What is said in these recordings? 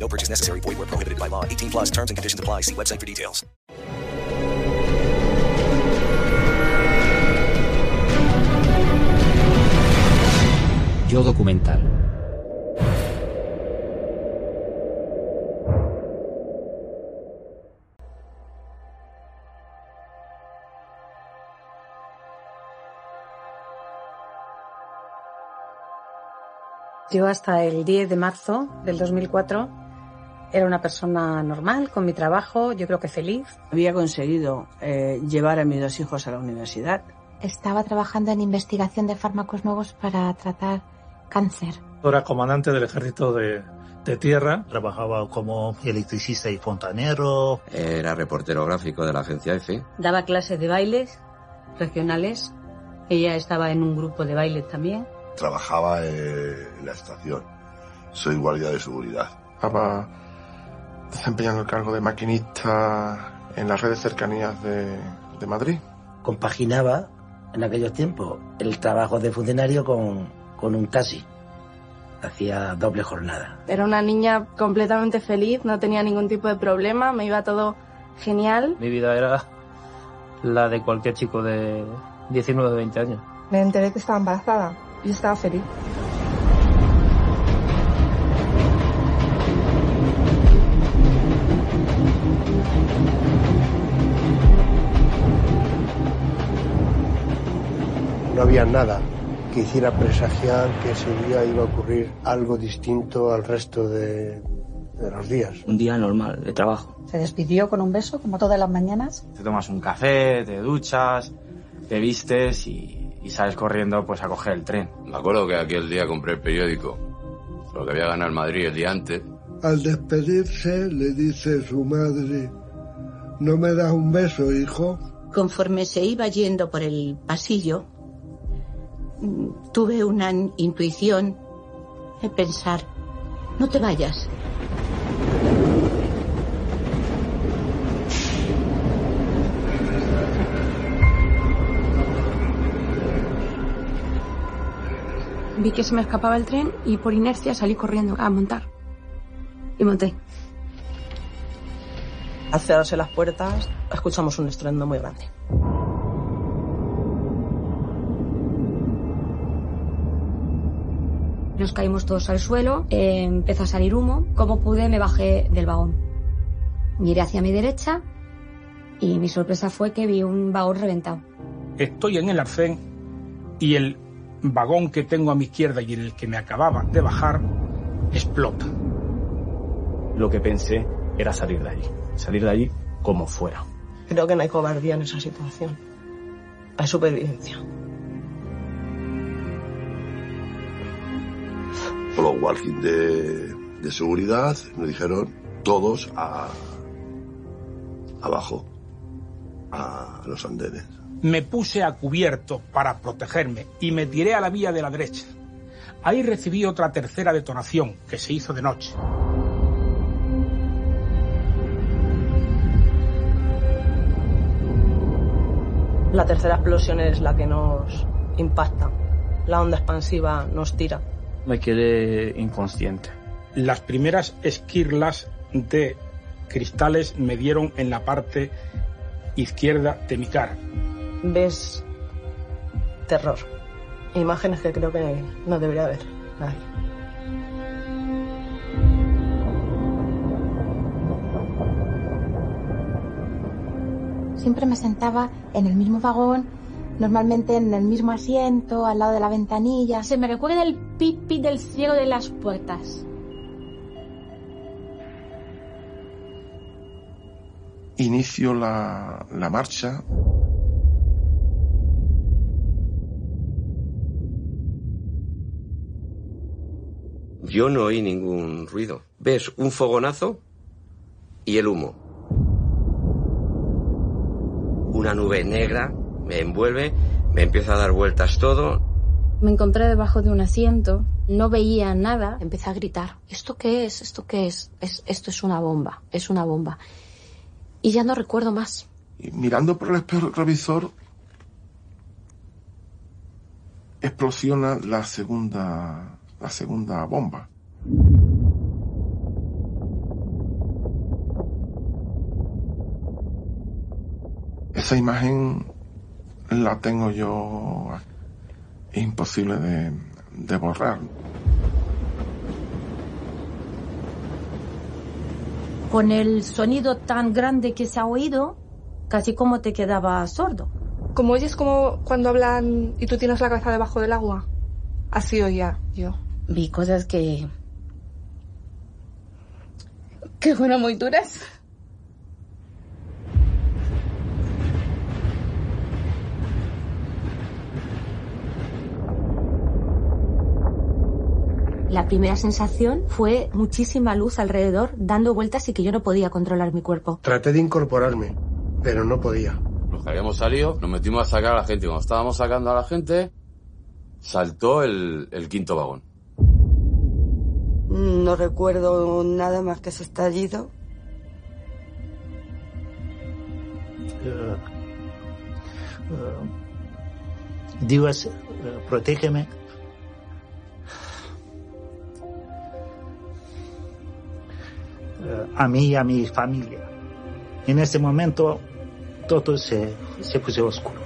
No purchase necessary. Void where prohibited by law. 18 plus terms and conditions apply. See website for details. Yo documental. Yo hasta el 10 de marzo del 2004 era una persona normal, con mi trabajo, yo creo que feliz. Había conseguido eh, llevar a mis dos hijos a la universidad. Estaba trabajando en investigación de fármacos nuevos para tratar cáncer. Era comandante del ejército de, de tierra. Trabajaba como electricista y fontanero. Era reportero gráfico de la agencia EFE. Daba clases de bailes regionales. Ella estaba en un grupo de baile también. Trabajaba en la estación. Soy guardia de seguridad. Estaba desempeñando el cargo de maquinista en las redes cercanías de, de Madrid. Compaginaba en aquellos tiempos el trabajo de funcionario con, con un taxi. Hacía doble jornada. Era una niña completamente feliz, no tenía ningún tipo de problema, me iba todo genial. Mi vida era la de cualquier chico de 19 o 20 años. Me enteré que estaba embarazada y estaba feliz. No había nada que hiciera presagiar que ese día iba a ocurrir algo distinto al resto de, de, los días. Un día normal de trabajo. Se despidió con un beso, como todas las mañanas. Te tomas un café, te duchas, te vistes y, y sales corriendo pues a coger el tren. Me acuerdo que aquel día compré el periódico, lo que había ganado el Madrid el día antes. Al despedirse le dice su madre, ¿no me das un beso, hijo? Conforme se iba yendo por el pasillo, tuve una intuición de pensar, no te vayas. Vi que se me escapaba el tren y por inercia salí corriendo a montar. Y monté. Al cerrarse las puertas, escuchamos un estruendo muy grande. Nos caímos todos al suelo, eh, empezó a salir humo. Como pude, me bajé del vagón. Miré hacia mi derecha y mi sorpresa fue que vi un vagón reventado. Estoy en el arcén y el vagón que tengo a mi izquierda y el que me acababa de bajar explota. Lo que pensé era salir de allí, salir de allí como fuera. Creo que no hay cobardía en esa situación. Hay supervivencia. Los walking de, de seguridad me dijeron todos a abajo, a los andenes. Me puse a cubierto para protegerme y me tiré a la vía de la derecha. Ahí recibí otra tercera detonación que se hizo de noche. La tercera explosión es la que nos impacta. La onda expansiva nos tira. Me quedé inconsciente. Las primeras esquirlas de cristales me dieron en la parte izquierda de mi cara. Ves terror. Imágenes que creo que no debería haber nadie. Siempre me sentaba en el mismo vagón, normalmente en el mismo asiento, al lado de la ventanilla. Se me recuerda el pipi del ciego de las puertas. Inicio la, la marcha. Yo no oí ningún ruido. Ves un fogonazo y el humo. una nube negra me envuelve, me empieza a dar vueltas todo. Me encontré debajo de un asiento, no veía nada, empecé a gritar, ¿esto qué es? ¿Esto qué es? es esto es una bomba, es una bomba. Y ya no recuerdo más. Y mirando por el espejo revisor, explosiona la segunda, la segunda bomba. Esa imagen la tengo yo. Imposible de, de borrar. Con el sonido tan grande que se ha oído, casi como te quedaba sordo. Como oyes como cuando hablan y tú tienes la cabeza debajo del agua. Así oía yo. Vi cosas que... que fueron muy duras. La primera sensación fue muchísima luz alrededor, dando vueltas y que yo no podía controlar mi cuerpo. Traté de incorporarme, pero no podía. Los que habíamos salido, nos metimos a sacar a la gente. Cuando estábamos sacando a la gente, saltó el, el quinto vagón. No recuerdo nada más que ese estallido. Eh, eh, Dios, eh, protégeme. A mí y a mi familia. En ese momento todo se, se puso oscuro.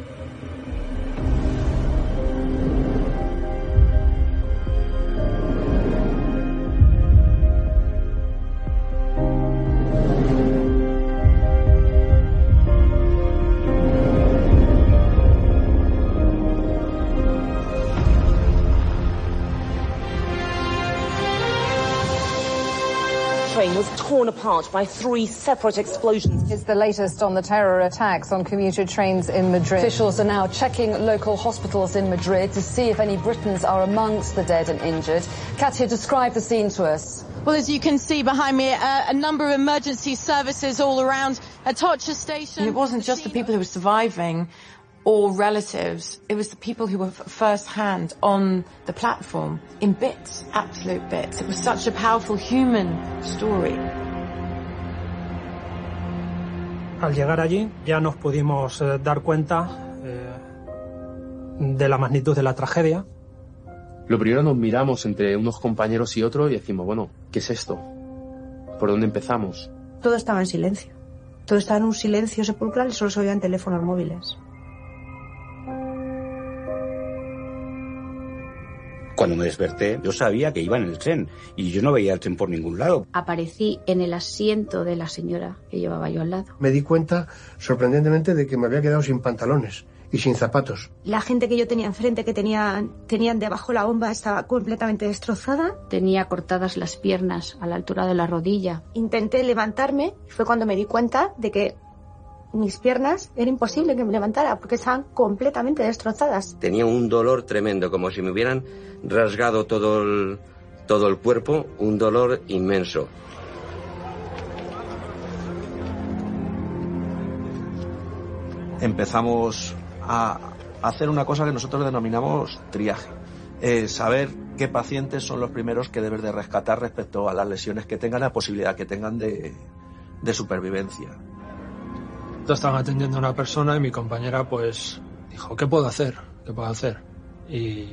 Torn apart by three separate explosions. It's the latest on the terror attacks on commuter trains in Madrid. Officials are now checking local hospitals in Madrid to see if any Britons are amongst the dead and injured. Katia, describe the scene to us. Well, as you can see behind me, uh, a number of emergency services all around Atocha station. It wasn't just the people who were surviving or relatives. It was the people who were first hand on the platform in bits, absolute bits. It was such a powerful human story. Al llegar allí ya nos pudimos eh, dar cuenta eh, de la magnitud de la tragedia. Lo primero nos miramos entre unos compañeros y otros y decimos, bueno, ¿qué es esto? ¿Por dónde empezamos? Todo estaba en silencio. Todo estaba en un silencio sepulcral y solo se oían teléfonos móviles. Cuando me desperté, yo sabía que iba en el tren y yo no veía el tren por ningún lado. Aparecí en el asiento de la señora que llevaba yo al lado. Me di cuenta, sorprendentemente, de que me había quedado sin pantalones y sin zapatos. La gente que yo tenía enfrente, que tenían, tenían debajo la bomba, estaba completamente destrozada. Tenía cortadas las piernas a la altura de la rodilla. Intenté levantarme y fue cuando me di cuenta de que mis piernas era imposible que me levantara porque estaban completamente destrozadas. Tenía un dolor tremendo, como si me hubieran rasgado todo el, todo el cuerpo, un dolor inmenso. Empezamos a hacer una cosa que nosotros denominamos triaje. Eh, saber qué pacientes son los primeros que debes de rescatar respecto a las lesiones que tengan, la posibilidad que tengan de, de supervivencia. Estaban atendiendo a una persona y mi compañera pues dijo, ¿qué puedo hacer? ¿Qué puedo hacer? Y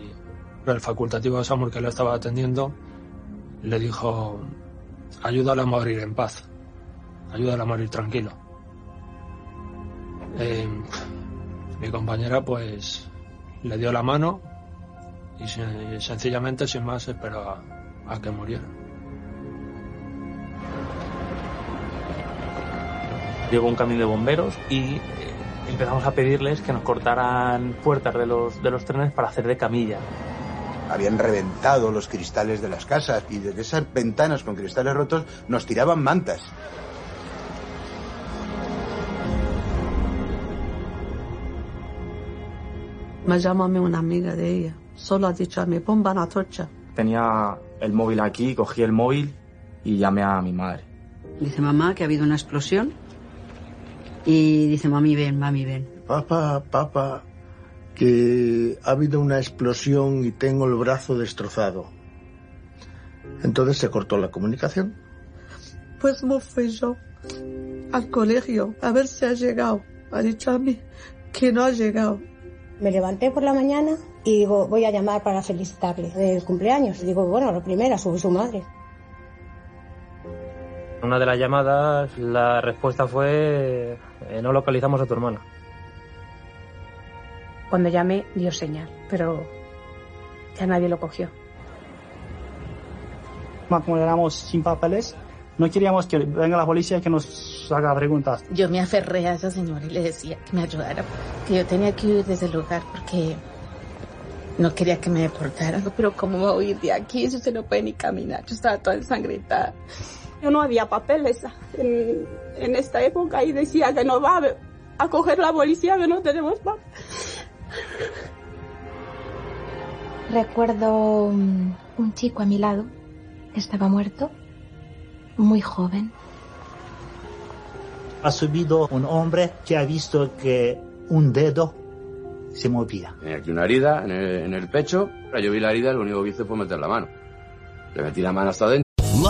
el facultativo de SAMUR que la estaba atendiendo le dijo, ayúdala a morir en paz, ayúdala a morir tranquilo. Eh, mi compañera pues le dio la mano y sencillamente sin más esperó a que muriera. Llegó un camión de bomberos y eh, empezamos a pedirles que nos cortaran puertas de los, de los trenes para hacer de camilla. Habían reventado los cristales de las casas y desde esas ventanas con cristales rotos nos tiraban mantas. Me mí una amiga de ella. Solo ha dicho a mí, pongan a torcha. Tenía el móvil aquí, cogí el móvil y llamé a mi madre. Dice mamá que ha habido una explosión Y dice, mami, ven, mami, ven. Papá, papá, que ha habido una explosión y tengo el brazo destrozado. Entonces se cortó la comunicación. Pues me fui yo al colegio a ver si ha llegado. Ha dicho a mí que no ha llegado. Me levanté por la mañana y digo, voy a llamar para felicitarle del cumpleaños. Digo, bueno, lo primero, su, su madre. Una de las llamadas, la respuesta fue, eh, no localizamos a tu hermana. Cuando llamé dio señal, pero ya nadie lo cogió. Como éramos sin papeles, no queríamos que venga la policía y que nos haga preguntas. Yo me aferré a esa señora y le decía que me ayudara, que yo tenía que huir desde el lugar porque no quería que me deportaran. Pero ¿cómo voy a huir de aquí si usted no puede ni caminar? Yo estaba toda ensangrentada. Yo no había papeles en, en esta época y decía que no va a, coger la policía, que no tenemos papeles. Recuerdo um, un chico a mi lado que estaba muerto, muy joven. Ha subido un hombre que ha visto que un dedo se movía. Tenía aquí una herida en el, en el pecho. Yo vi la herida, lo único que hice fue meter la mano. Le metí la mano hasta adentro.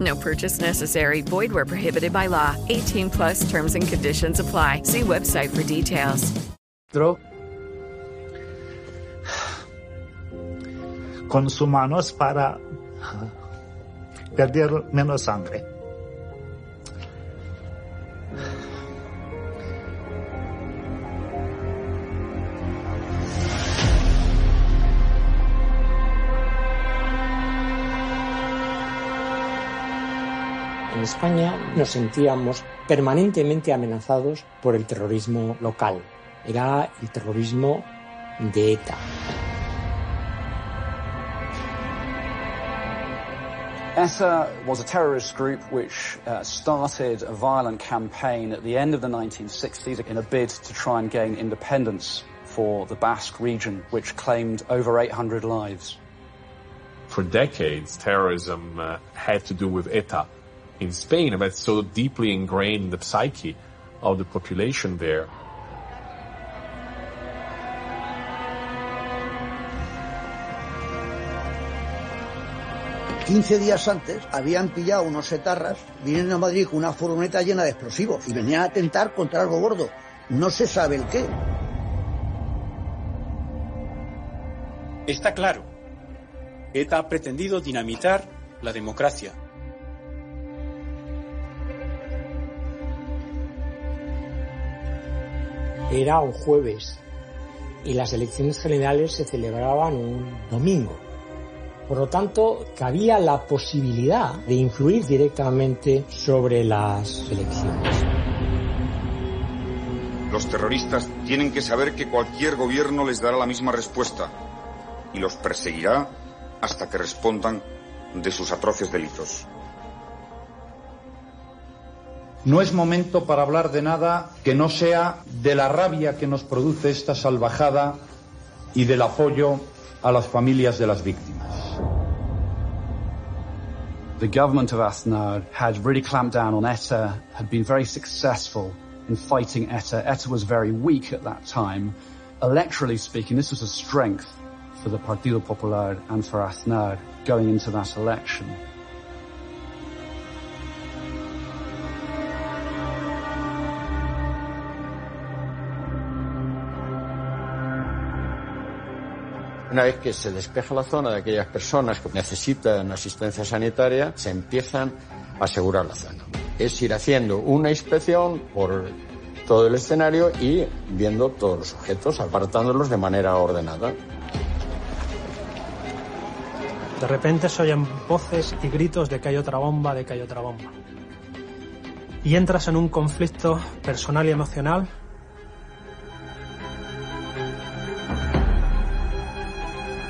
No purchase necessary. Void where prohibited by law. 18 plus terms and conditions apply. See website for details. Con manos para ah, perder menos sangre. En España nos sentíamos permanentemente amenazados por el terrorismo local. Era el terrorismo de ETA. ETA was a terrorist group which uh, started a violent campaign at the end of the 1960s in a bid to try and gain independence for the Basque region, which claimed over 800 lives. For decades, terrorism uh, had to do with ETA in Spain, that's so deeply ingrained in the psyche of the population there. 15 días antes habían pillado unos etarras, vienen a Madrid con una furgoneta llena de explosivos y venían a atentar contra algo gordo. No se sabe el qué. Está claro. ETA ha pretendido dinamitar la democracia. Era un jueves y las elecciones generales se celebraban un domingo. Por lo tanto, cabía la posibilidad de influir directamente sobre las elecciones. Los terroristas tienen que saber que cualquier gobierno les dará la misma respuesta y los perseguirá hasta que respondan de sus atroces delitos. No es momento para hablar de nada que no sea de la rabia que nos produce esta salvajada y del apoyo a las familias de las víctimas. The government of Asnad had really clamped down on ETA, had been very successful in fighting ETA. ETA was very weak at that time. Electorally speaking, this was a strength for the Partido Popular and for Asnad going into that election. Una vez que se despeja la zona de aquellas personas que necesitan asistencia sanitaria, se empiezan a asegurar la zona. Es ir haciendo una inspección por todo el escenario y viendo todos los objetos, apartándolos de manera ordenada. De repente se oyen voces y gritos de que hay otra bomba, de que hay otra bomba. Y entras en un conflicto personal y emocional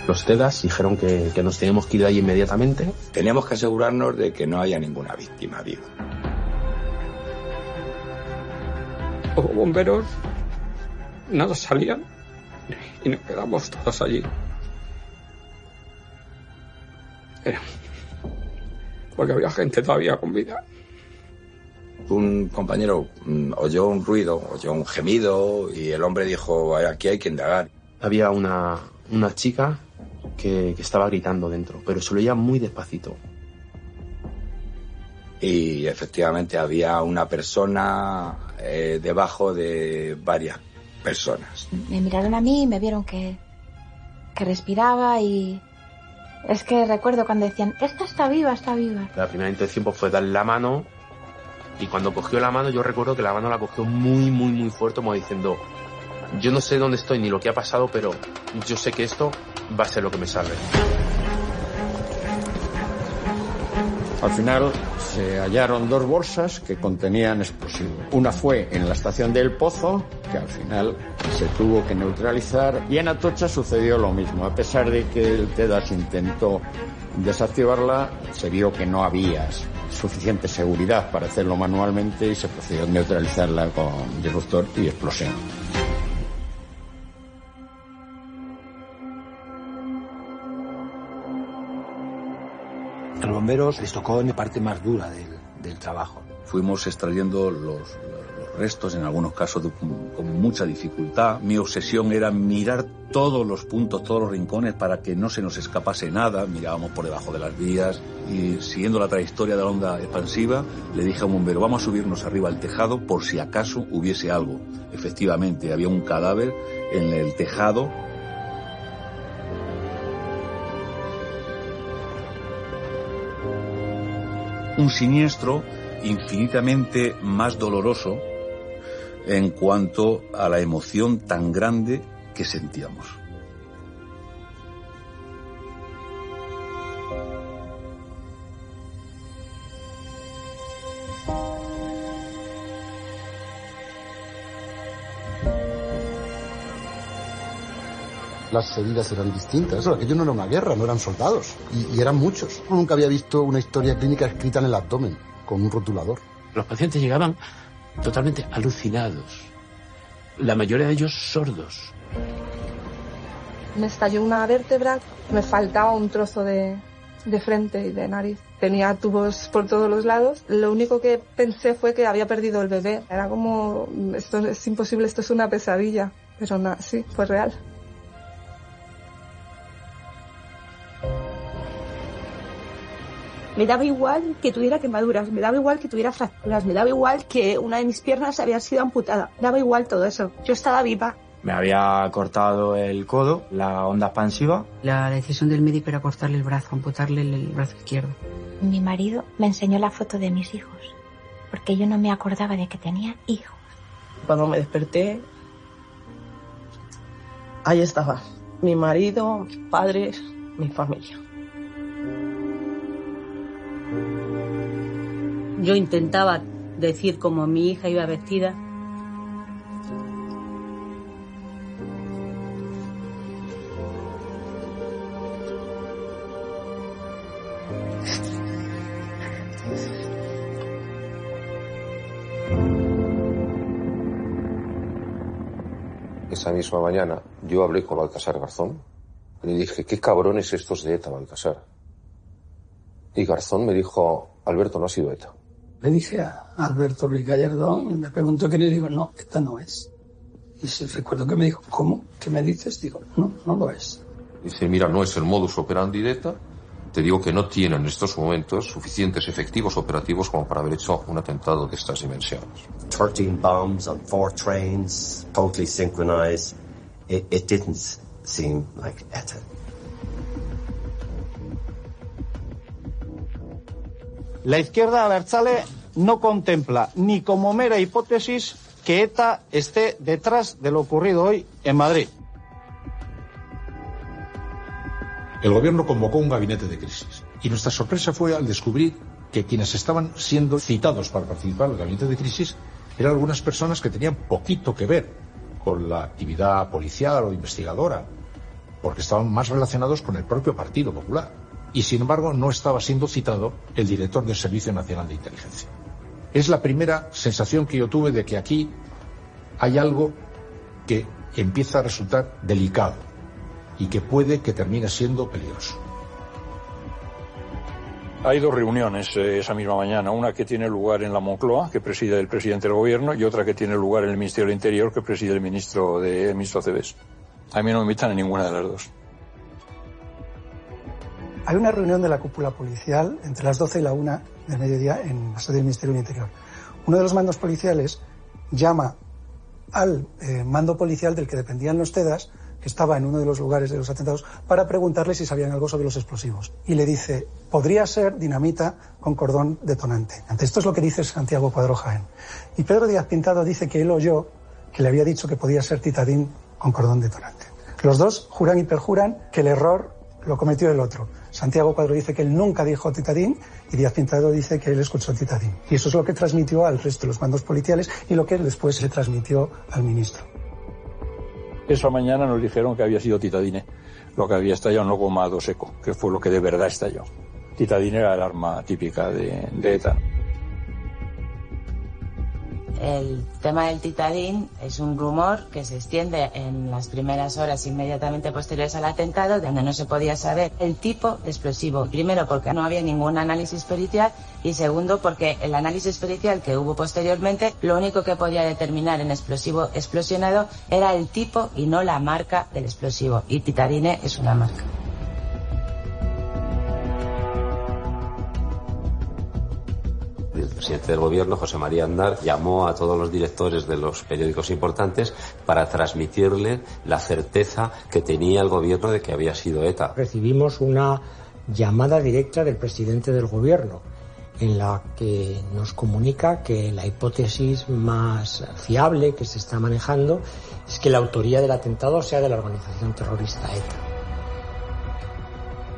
Los TEDAS dijeron que, que nos teníamos que ir de ahí inmediatamente. Teníamos que asegurarnos de que no haya ninguna víctima viva. Los bomberos nada salían y nos quedamos todos allí. Era- Porque había gente todavía con vida. Un compañero mm, oyó un ruido, oyó un gemido y el hombre dijo, aquí hay que indagar. Había una, una chica que, que estaba gritando dentro, pero se lo oía muy despacito. Y efectivamente había una persona eh, debajo de varias personas. Me miraron a mí y me vieron que, que respiraba y... Es que recuerdo cuando decían, esta está viva, está viva. La primera intención pues, fue darle la mano y cuando cogió la mano yo recuerdo que la mano la cogió muy, muy, muy fuerte como diciendo, yo no sé dónde estoy ni lo que ha pasado, pero yo sé que esto va a ser lo que me salve. Al final se hallaron dos bolsas que contenían explosivos. Una fue en la estación del Pozo, que al final se tuvo que neutralizar, y en Atocha sucedió lo mismo. A pesar de que el TEDAS intentó desactivarla, se vio que no había suficiente seguridad para hacerlo manualmente y se procedió a neutralizarla con disruptor y explosión. Los bomberos les tocó en la parte más dura del, del trabajo. Fuimos extrayendo los, los restos, en algunos casos de- con mucha dificultad. Mi obsesión era mirar todos los puntos, todos los rincones para que no se nos escapase nada. Mirábamos por debajo de las vías y siguiendo la trayectoria de la onda expansiva, le dije a un bombero, vamos a subirnos arriba al tejado por si acaso hubiese algo. Efectivamente, había un cadáver en el tejado un siniestro infinitamente más doloroso en cuanto a la emoción tan grande que sentíamos. Las heridas eran distintas. Eso, aquello no era una guerra, no eran soldados. Y, y eran muchos. Nunca había visto una historia clínica escrita en el abdomen, con un rotulador. Los pacientes llegaban totalmente alucinados. La mayoría de ellos sordos. Me estalló una vértebra, me faltaba un trozo de, de frente y de nariz. Tenía tubos por todos los lados. Lo único que pensé fue que había perdido el bebé. Era como, esto es imposible, esto es una pesadilla. Pero nada, sí, fue real. Me daba igual que tuviera quemaduras, me daba igual que tuviera fracturas, me daba igual que una de mis piernas había sido amputada. Me daba igual todo eso. Yo estaba viva. Me había cortado el codo, la onda expansiva. La decisión del médico era cortarle el brazo, amputarle el, el brazo izquierdo. Mi marido me enseñó la foto de mis hijos, porque yo no me acordaba de que tenía hijos. Cuando me desperté, ahí estaba. Mi marido, mis padres, mi familia. Yo intentaba decir como mi hija iba vestida. Esa misma mañana yo hablé con Baltasar Garzón le dije, ¿qué cabrones estos de ETA, Baltasar? Y Garzón me dijo, Alberto, no ha sido ETA. Le dije a Alberto Luis Gallardón y me preguntó quién y digo, no, esta no es. Y se- recuerdo que me dijo, ¿cómo? ¿Qué me dices? Digo, no, no lo es. Dice, mira, no es el modus operandi de ETA. Te digo que no tienen en estos momentos suficientes efectivos operativos como para haber hecho un atentado de estas dimensiones. 13 bombs on four trains, totally synchronized. It, it didn't seem like ETA. La izquierda abertzale no contempla ni como mera hipótesis que ETA esté detrás de lo ocurrido hoy en Madrid. El gobierno convocó un gabinete de crisis y nuestra sorpresa fue al descubrir que quienes estaban siendo citados para participar en el gabinete de crisis eran algunas personas que tenían poquito que ver con la actividad policial o investigadora, porque estaban más relacionados con el propio Partido Popular. Y sin embargo no estaba siendo citado el director del Servicio Nacional de Inteligencia. Es la primera sensación que yo tuve de que aquí hay algo que empieza a resultar delicado y que puede que termine siendo peligroso. Hay dos reuniones eh, esa misma mañana, una que tiene lugar en la Moncloa, que preside el presidente del gobierno, y otra que tiene lugar en el Ministerio del Interior, que preside el ministro de el ministro Cebes. A mí no me invitan a ninguna de las dos. Hay una reunión de la cúpula policial entre las 12 y la 1 del mediodía en la sede del Ministerio del Interior. Uno de los mandos policiales llama al eh, mando policial del que dependían los TEDAS, que estaba en uno de los lugares de los atentados, para preguntarle si sabían algo sobre los explosivos. Y le dice, podría ser dinamita con cordón detonante. Esto es lo que dice Santiago Cuadro Jaén. Y Pedro Díaz Pintado dice que él oyó que le había dicho que podía ser titadín con cordón detonante. Los dos juran y perjuran que el error lo cometió el otro. Santiago Cuadro dice que él nunca dijo titadín y Díaz Pintado dice que él escuchó titadín. Y eso es lo que transmitió al resto de los mandos policiales y lo que después se transmitió al ministro. Esa mañana nos dijeron que había sido titadine, lo que había estallado no gomado seco, que fue lo que de verdad estalló. Titadine era el arma típica de ETA. El tema del titadín es un rumor que se extiende en las primeras horas inmediatamente posteriores al atentado, donde no se podía saber el tipo de explosivo. Primero, porque no había ningún análisis pericial y segundo, porque el análisis pericial que hubo posteriormente, lo único que podía determinar en explosivo explosionado era el tipo y no la marca del explosivo. Y titadine es una marca. El presidente del gobierno, José María Andar, llamó a todos los directores de los periódicos importantes para transmitirle la certeza que tenía el gobierno de que había sido ETA. Recibimos una llamada directa del presidente del gobierno en la que nos comunica que la hipótesis más fiable que se está manejando es que la autoría del atentado sea de la organización terrorista ETA.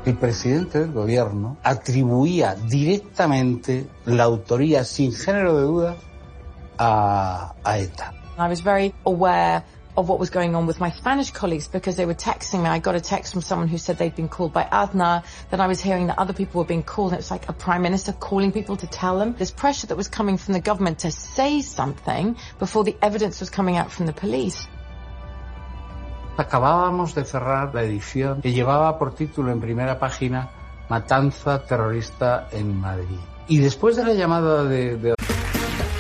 El presidente del gobierno atribuía directamente la autoría sin género de duda a, a ETA. I was very aware of what was going on with my Spanish colleagues because they were texting me. I got a text from someone who said they'd been called by Aznar. Then I was hearing that other people were being called. And it was like a prime minister calling people to tell them. This pressure that was coming from the government to say something before the evidence was coming out from the police. Acabábamos de cerrar la edición que llevaba por título en primera página Matanza terrorista en Madrid. Y después de la llamada de, de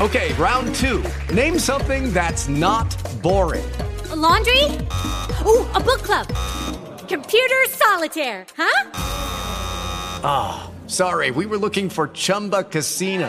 Okay, round two. Name something that's not boring. A laundry? Ooh, a book club. Computer solitaire, huh? Ah, sorry, we were looking for Chumba Casino.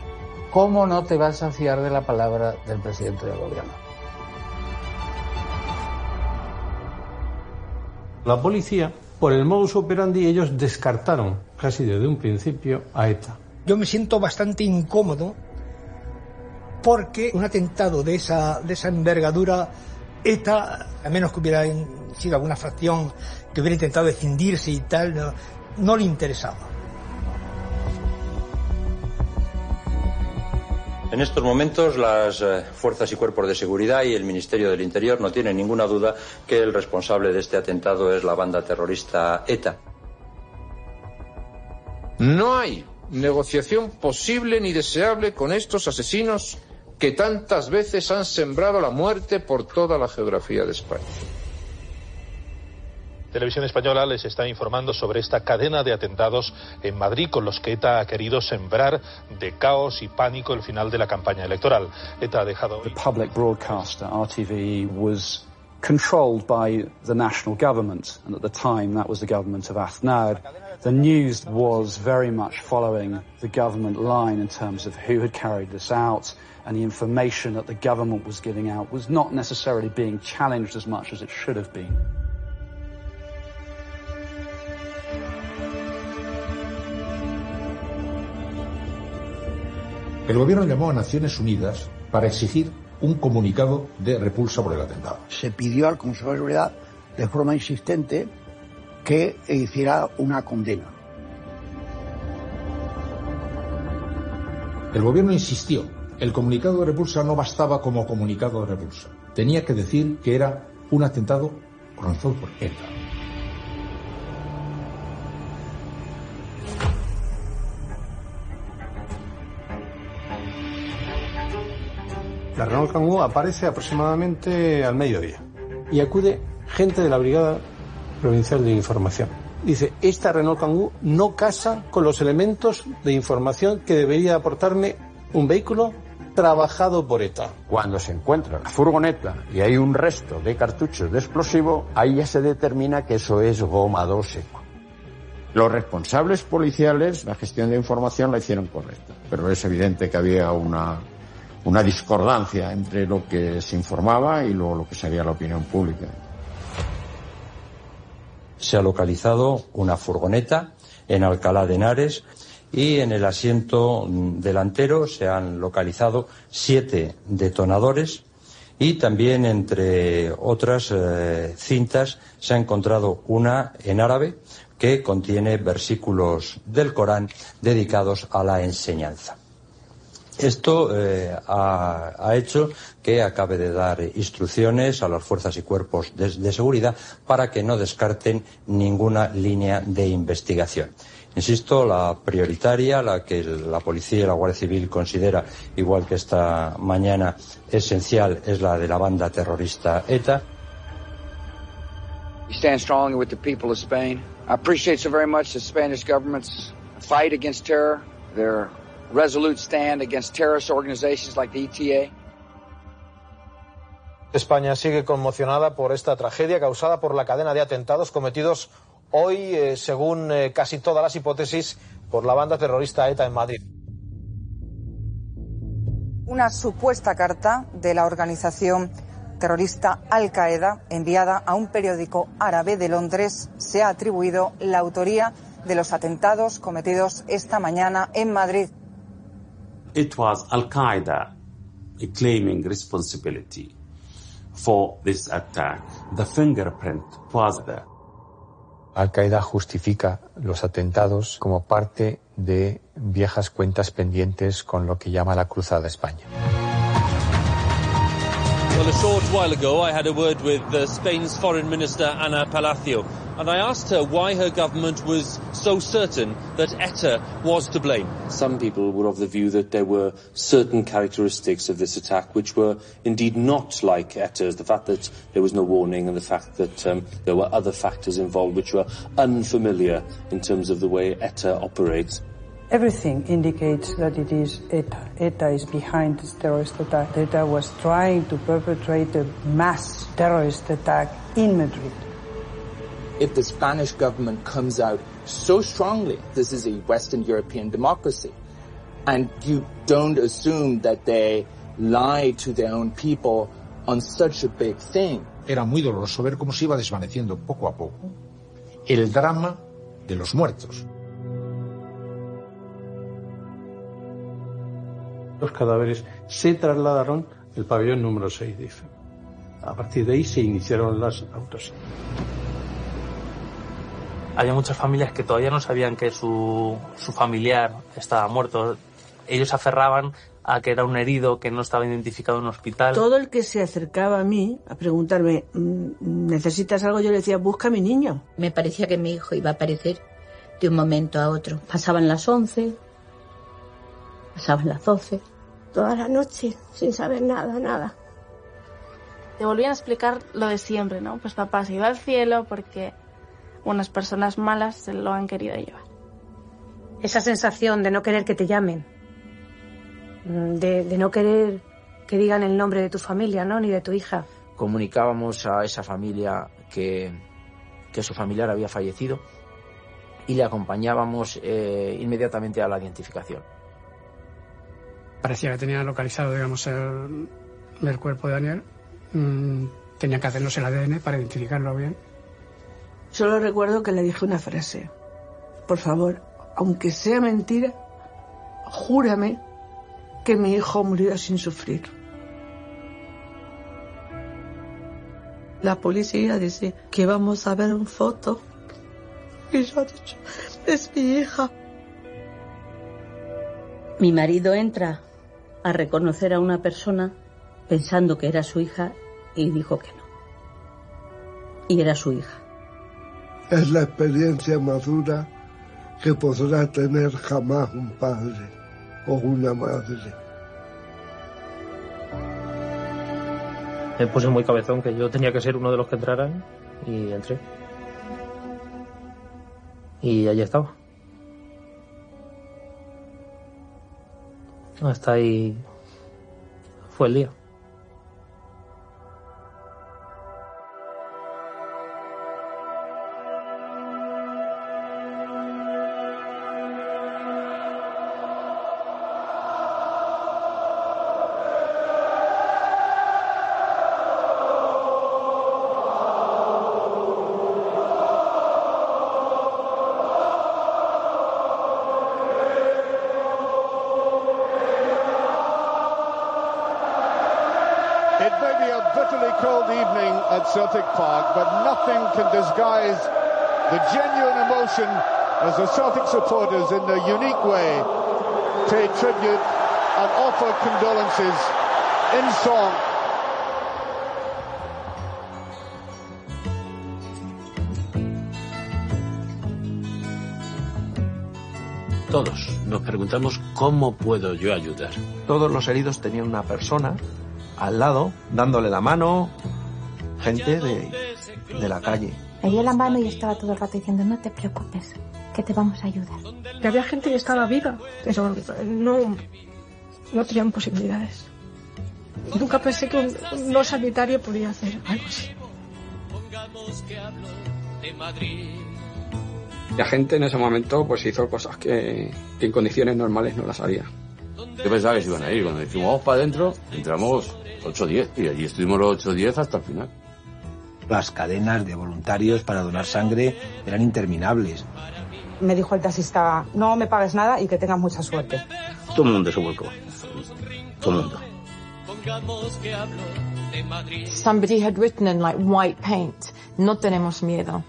¿Cómo no te vas a fiar de la palabra del presidente del gobierno? La policía, por el modus operandi, ellos descartaron casi desde un principio a ETA. Yo me siento bastante incómodo porque un atentado de esa, de esa envergadura, ETA, a menos que hubiera sido alguna fracción que hubiera intentado escindirse y tal, no, no le interesaba. En estos momentos las eh, fuerzas y cuerpos de seguridad y el Ministerio del Interior no tienen ninguna duda que el responsable de este atentado es la banda terrorista ETA. No hay negociación posible ni deseable con estos asesinos que tantas veces han sembrado la muerte por toda la geografía de España. Televisión Española les está informando sobre esta cadena de atentados en Madrid con los que ETA ha querido sembrar de caos y pánico el final de la campaña electoral. ETA ha dejado. The public broadcaster, RTV, was controlled by the national government, and at the time that was the government of Aznar. The news was very much following the government line in terms of who had carried this out, and the information that the government was giving out was not necessarily being challenged as much as it should have been. El gobierno llamó a Naciones Unidas para exigir un comunicado de repulsa por el atentado. Se pidió al Consejo de Seguridad de forma insistente que hiciera una condena. El gobierno insistió. El comunicado de repulsa no bastaba como comunicado de repulsa. Tenía que decir que era un atentado organizado por ETA. La Renault Kangoo aparece aproximadamente al mediodía y acude gente de la Brigada Provincial de Información. Dice, esta Renault Kangoo no casa con los elementos de información que debería aportarme un vehículo trabajado por ETA. Cuando se encuentra la furgoneta y hay un resto de cartuchos de explosivo, ahí ya se determina que eso es gomado seco. Los responsables policiales, la gestión de información la hicieron correcta, pero es evidente que había una, una discordancia entre lo que se informaba y lo, que sabía la opinión pública. Se ha localizado una furgoneta en Alcalá de Henares y en el asiento delantero se han localizado siete detonadores y también entre otras eh, cintas se ha encontrado una en árabe que contiene versículos del Corán dedicados a la enseñanza. Esto eh, ha, hecho que acabe de dar instrucciones a las fuerzas y cuerpos de, seguridad para que no descarten ninguna línea de investigación. Insisto, la prioritaria, la que la policía y la Guardia Civil considera, igual que esta mañana, esencial, es la de la banda terrorista ETA. Resolute stand against terrorist organizations like the ETA. España sigue conmocionada por esta tragedia causada por la cadena de atentados cometidos hoy, eh, según eh, casi todas las hipótesis, por la banda terrorista ETA en Madrid. Una supuesta carta de la organización terrorista Al Qaeda enviada a un periódico árabe de Londres se ha atribuido la autoría de los atentados cometidos esta mañana en Madrid. It was Al Qaeda claiming responsibility for this attack. The fingerprint was there. Al-Qaeda justifica los atentados como parte de viejas cuentas pendientes con lo que llama la Cruzada España. Well, a short while ago, I had a word with uh, Spain's Foreign Minister Ana Palacio, and I asked her why her government was so certain that ETA was to blame. Some people were of the view that there were certain characteristics of this attack which were indeed not like ETA's. The fact that there was no warning and the fact that um, there were other factors involved which were unfamiliar in terms of the way ETA operates. Everything indicates that it is ETA. ETA is behind this terrorist attack. ETA was trying to perpetrate a mass terrorist attack in Madrid. If the Spanish government comes out so strongly, this is a Western European democracy, and you don't assume that they lie to their own people on such a big thing. Era muy doloroso ver cómo se iba desvaneciendo poco a poco el drama de los muertos. Los cadáveres se trasladaron al pabellón número 6 de IFE. A partir de ahí se iniciaron las autopsias. Había muchas familias que todavía no sabían que su, su familiar estaba muerto. ellos se aferraban a que era un herido que no estaba identificado en un hospital. Todo el que se acercaba a mí a preguntarme, mm, ¿necesitas algo? Yo le decía, busca a mi niño. Me parecía que mi hijo iba a aparecer de un momento a otro. Pasaban las 11, pasaban las 12. Toda la noche, sin saber nada, nada. Te volvían a explicar lo de siempre, ¿no? Pues papá se iba al cielo porque unas personas malas se lo han querido llevar. Esa sensación de no querer que te llamen, de, de no querer que digan el nombre de tu familia, ¿no? Ni de tu hija. Comunicábamos a esa familia que, que su familiar había fallecido y le acompañábamos eh, inmediatamente a la identificación. Parecía que tenía localizado, digamos, el, el cuerpo de Daniel. Mm, tenía que hacernos el ADN para identificarlo bien. Solo recuerdo que le dije una frase. Por favor, aunque sea mentira, júrame que mi hijo murió sin sufrir. La policía dice que vamos a ver una foto. Y yo he dicho, es mi hija. Mi marido entra a reconocer a una persona pensando que era su hija y dijo que no. Y era su hija. Es la experiencia madura que podrá tener jamás un padre o una madre. Me puse muy cabezón que yo tenía que ser uno de los que entraran y entré. Y allí estaba. Hasta ahí fue el día. Supporters, in their unique way, pay tribute and offer condolences in song. Todos nos preguntamos cómo puedo yo ayudar. Todos los heridos tenían una persona al lado, dándole la mano, gente de, de la calle. Me dio la mano y estaba todo el rato diciendo, no te preocupes, que te vamos a ayudar. Que había gente que estaba viva, pero no, no tenían posibilidades. Nunca pensé que un no sanitario podía hacer algo así. La gente en ese momento pues hizo cosas que, que en condiciones normales no las haría. Yo pensaba que se iban a ir. Cuando dijimos vamos para adentro, entramos 8 o 10 y allí estuvimos los 8 o 10 hasta el final. Las cadenas de voluntarios para donar sangre eran interminables. Me dijo el taxista, no me pagues nada y que tengas mucha suerte. Todo el mundo se volcó. Todo el mundo. Somebody had written in like white paint, no tenemos miedo.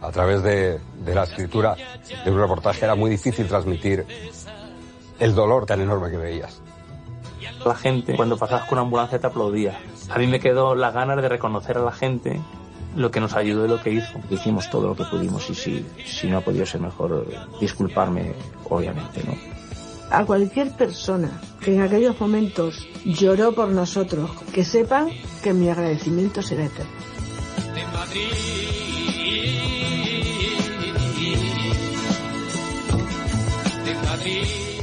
A través de, de la escritura de un reportaje era muy difícil transmitir el dolor tan enorme que veías. La gente, cuando pasabas con una ambulancia, te aplaudía. A mí me quedó las ganas de reconocer a la gente lo que nos ayudó y lo que hizo. Hicimos todo lo que pudimos y si, si no ha podido ser mejor, disculparme, obviamente, ¿no? A cualquier persona que en aquellos momentos lloró por nosotros, que sepan que mi agradecimiento será eterno.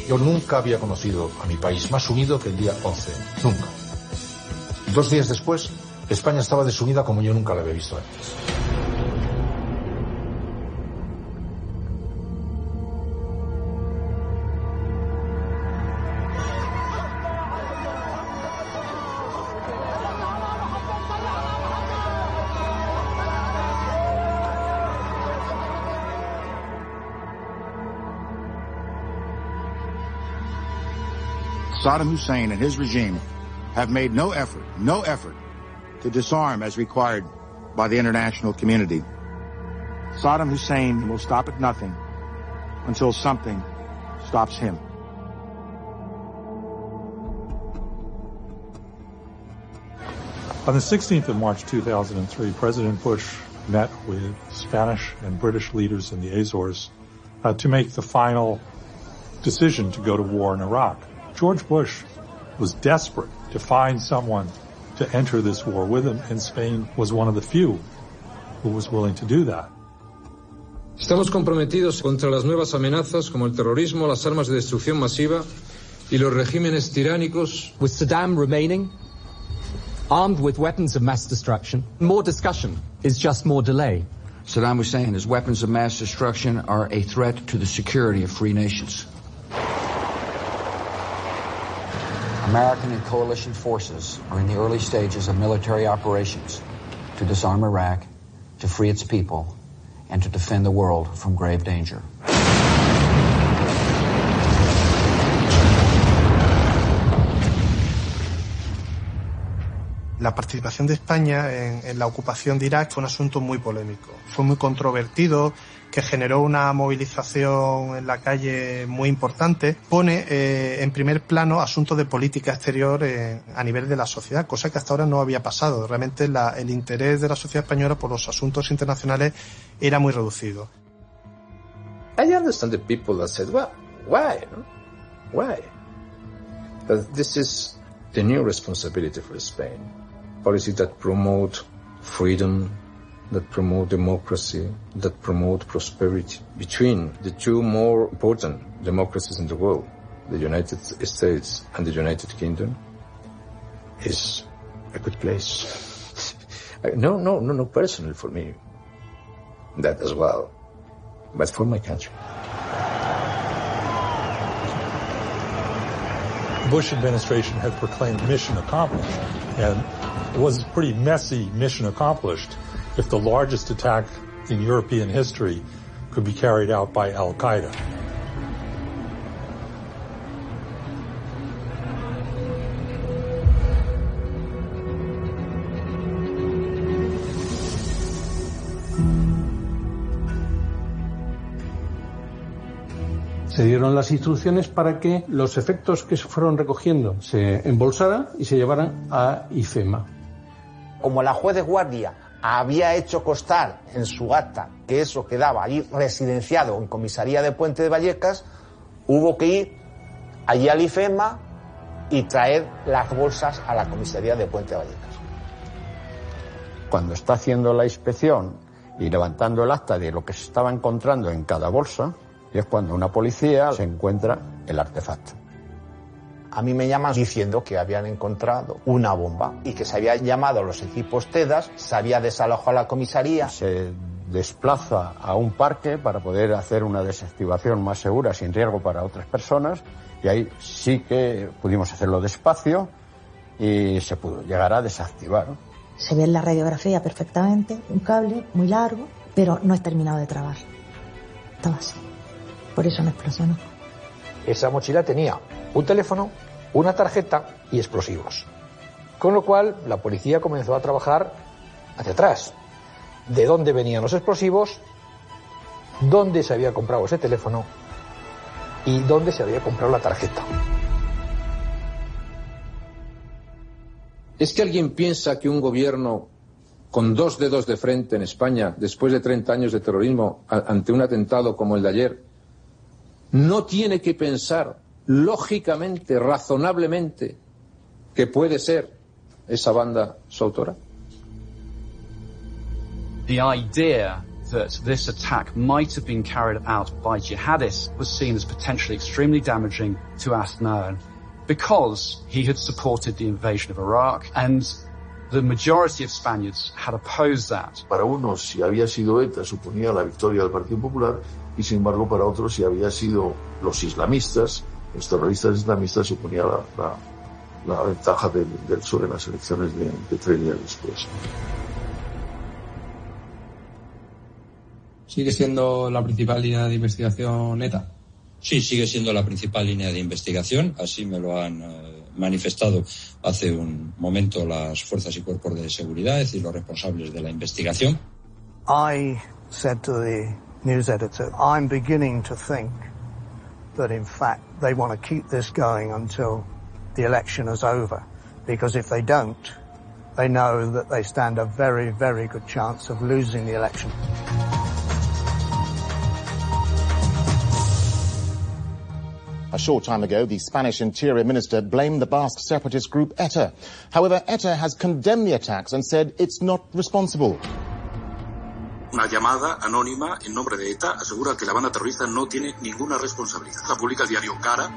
Yo nunca había conocido a mi país más unido que el día 11. Nunca. Dos días después, España estaba desunida como yo nunca la había visto antes. Saddam Hussein and his regime have made no effort, no effort to disarm as required by the international community. Saddam Hussein will stop at nothing until something stops him. On the 16th of March 2003, President Bush met with Spanish and British leaders in the Azores uh, to make the final decision to go to war in Iraq. George Bush was desperate to find someone to enter this war with him, and Spain was one of the few who was willing to do that. Estamos comprometidos contra las nuevas amenazas como el terrorismo, las armas de destrucción masiva y los regímenes tiránicos. With Saddam remaining, armed with weapons of mass destruction, more discussion is just more delay. Saddam Hussein and his weapons of mass destruction are a threat to the security of free nations. American and coalition forces are in the early stages of military operations to disarm Iraq, to free its people, and to defend the world from grave danger. La participación de España en, en, la ocupación de Irak fue un asunto muy polémico. Fue muy controvertido, que generó una movilización en la calle muy importante. Pone eh, en primer plano asuntos de política exterior eh, a nivel de la sociedad, cosa que hasta ahora no había pasado. Realmente la, el interés de la sociedad española por los asuntos internacionales era muy reducido. I understand the people that said, well, why? Why? But this is the new responsibility for Spain. Policy that promote freedom, that promote democracy, that promote prosperity between the two more important democracies in the world, the United States and the United Kingdom, is a good place. no, no, no, no personally for me. That as well. But for my country. Bush administration had proclaimed mission accomplished, and it was a pretty messy mission accomplished if the largest attack in European history could be carried out by Al Qaeda. se dieron las instrucciones para que los efectos que se fueron recogiendo se embolsaran y se llevaran a IFEMA. Como la juez de guardia había hecho constar en su acta que eso quedaba allí residenciado en comisaría de Puente de Vallecas, hubo que ir allí al IFEMA y traer las bolsas a la comisaría de Puente de Vallecas. Cuando está haciendo la inspección y levantando el acta de lo que se estaba encontrando en cada bolsa, es cuando una policía se encuentra el artefacto. A mí me llaman diciendo que habían encontrado una bomba y que se había llamado a los equipos TEDAS, se había desalojado la comisaría. Se desplaza a un parque para poder hacer una desactivación más segura, sin riesgo para otras personas, y ahí sí que pudimos hacerlo despacio y se pudo llegar a desactivar. Se ve en la radiografía perfectamente un cable muy largo, pero no es terminado de trabar. Estaba así. Por eso no explosionó. Esa mochila tenía un teléfono, una tarjeta y explosivos. Con lo cual la policía comenzó a trabajar hacia atrás. ¿De dónde venían los explosivos? ¿Dónde se había comprado ese teléfono? ¿Y dónde se había comprado la tarjeta? ¿Es que alguien piensa que un gobierno con dos dedos de frente en España, después de 30 años de terrorismo, ante un atentado como el de ayer, no tiene que pensar lógicamente, razonablemente, que puede ser esa banda su autora? The idea that this attack might have been carried out by jihadists was seen as potentially extremely damaging to Asnaern because he had supported the invasion of Iraq and the majority of Spaniards had opposed that. Para unos, si había sido ETA, suponía la victoria del Partido Popular y sin embargo para otros, si había sido los islamistas, los terroristas islamistas, suponía la, la, la ventaja del, del sur en las elecciones de, de tres días después. ¿Sigue siendo la principal línea de investigación ETA? Sí, sigue siendo la principal línea de investigación, así me lo han eh, manifestado hace un momento las fuerzas y cuerpos de seguridad, es decir, los responsables de la investigación. I said to the news editor, I'm beginning to think that in fact they want to keep this going until the election is over, because if they don't, they know that they stand a very, very good chance of losing the election. A short time ago, the Spanish Interior Minister blamed the Basque separatist group ETA. However, ETA has condemned the attacks and said it's not responsible. Una llamada anónima en nombre de ETA asegura que la banda terrorista no tiene ninguna responsabilidad. La publica el diario Cara.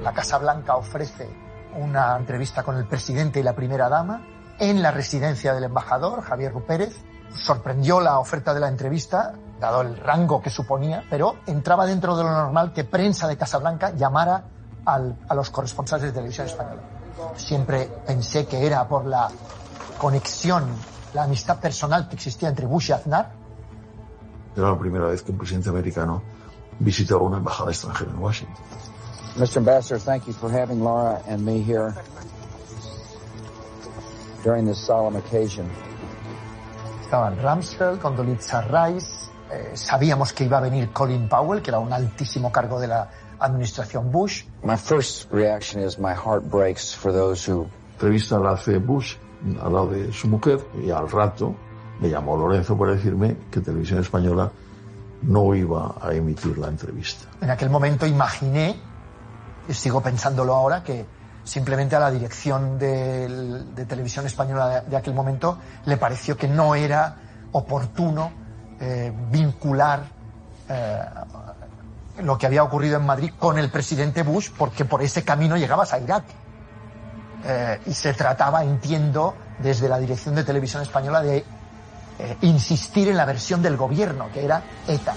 La Casa Blanca ofrece una entrevista con el presidente y la primera dama en la residencia del embajador, Javier Rupérez. Sorprendió la oferta de la entrevista, dado el rango que suponía, pero entraba dentro de lo normal que prensa de Casablanca llamara a los corresponsales de televisión española. Siempre pensé que era por la conexión, la amistad personal que existía entre Bush y Aznar. Era la primera vez que un presidente americano visitaba una embajada extranjera en Washington. Mr. Ambassador, thank you for having Laura and me here during this solemn occasion. Estaban Rumsfeld, Condoleezza Rice, eh, sabíamos que iba a venir Colin Powell, que era un altísimo cargo de la administración Bush. My first reaction is my heart breaks for those who Entrevista la hace Bush al lado de su mujer y al rato me llamó Lorenzo para decirme que Televisión Española no iba a emitir la entrevista. En aquel momento imaginé, y sigo pensándolo ahora, que simplemente a la dirección del- de, televisión española de, de aquel momento le pareció que no era oportuno eh, vincular eh, lo que había ocurrido en Madrid con el presidente Bush, porque por ese camino llegabas a Irak. Eh, y se trataba, entiendo, desde la dirección de televisión española de eh, insistir en la versión del gobierno, que era ETA.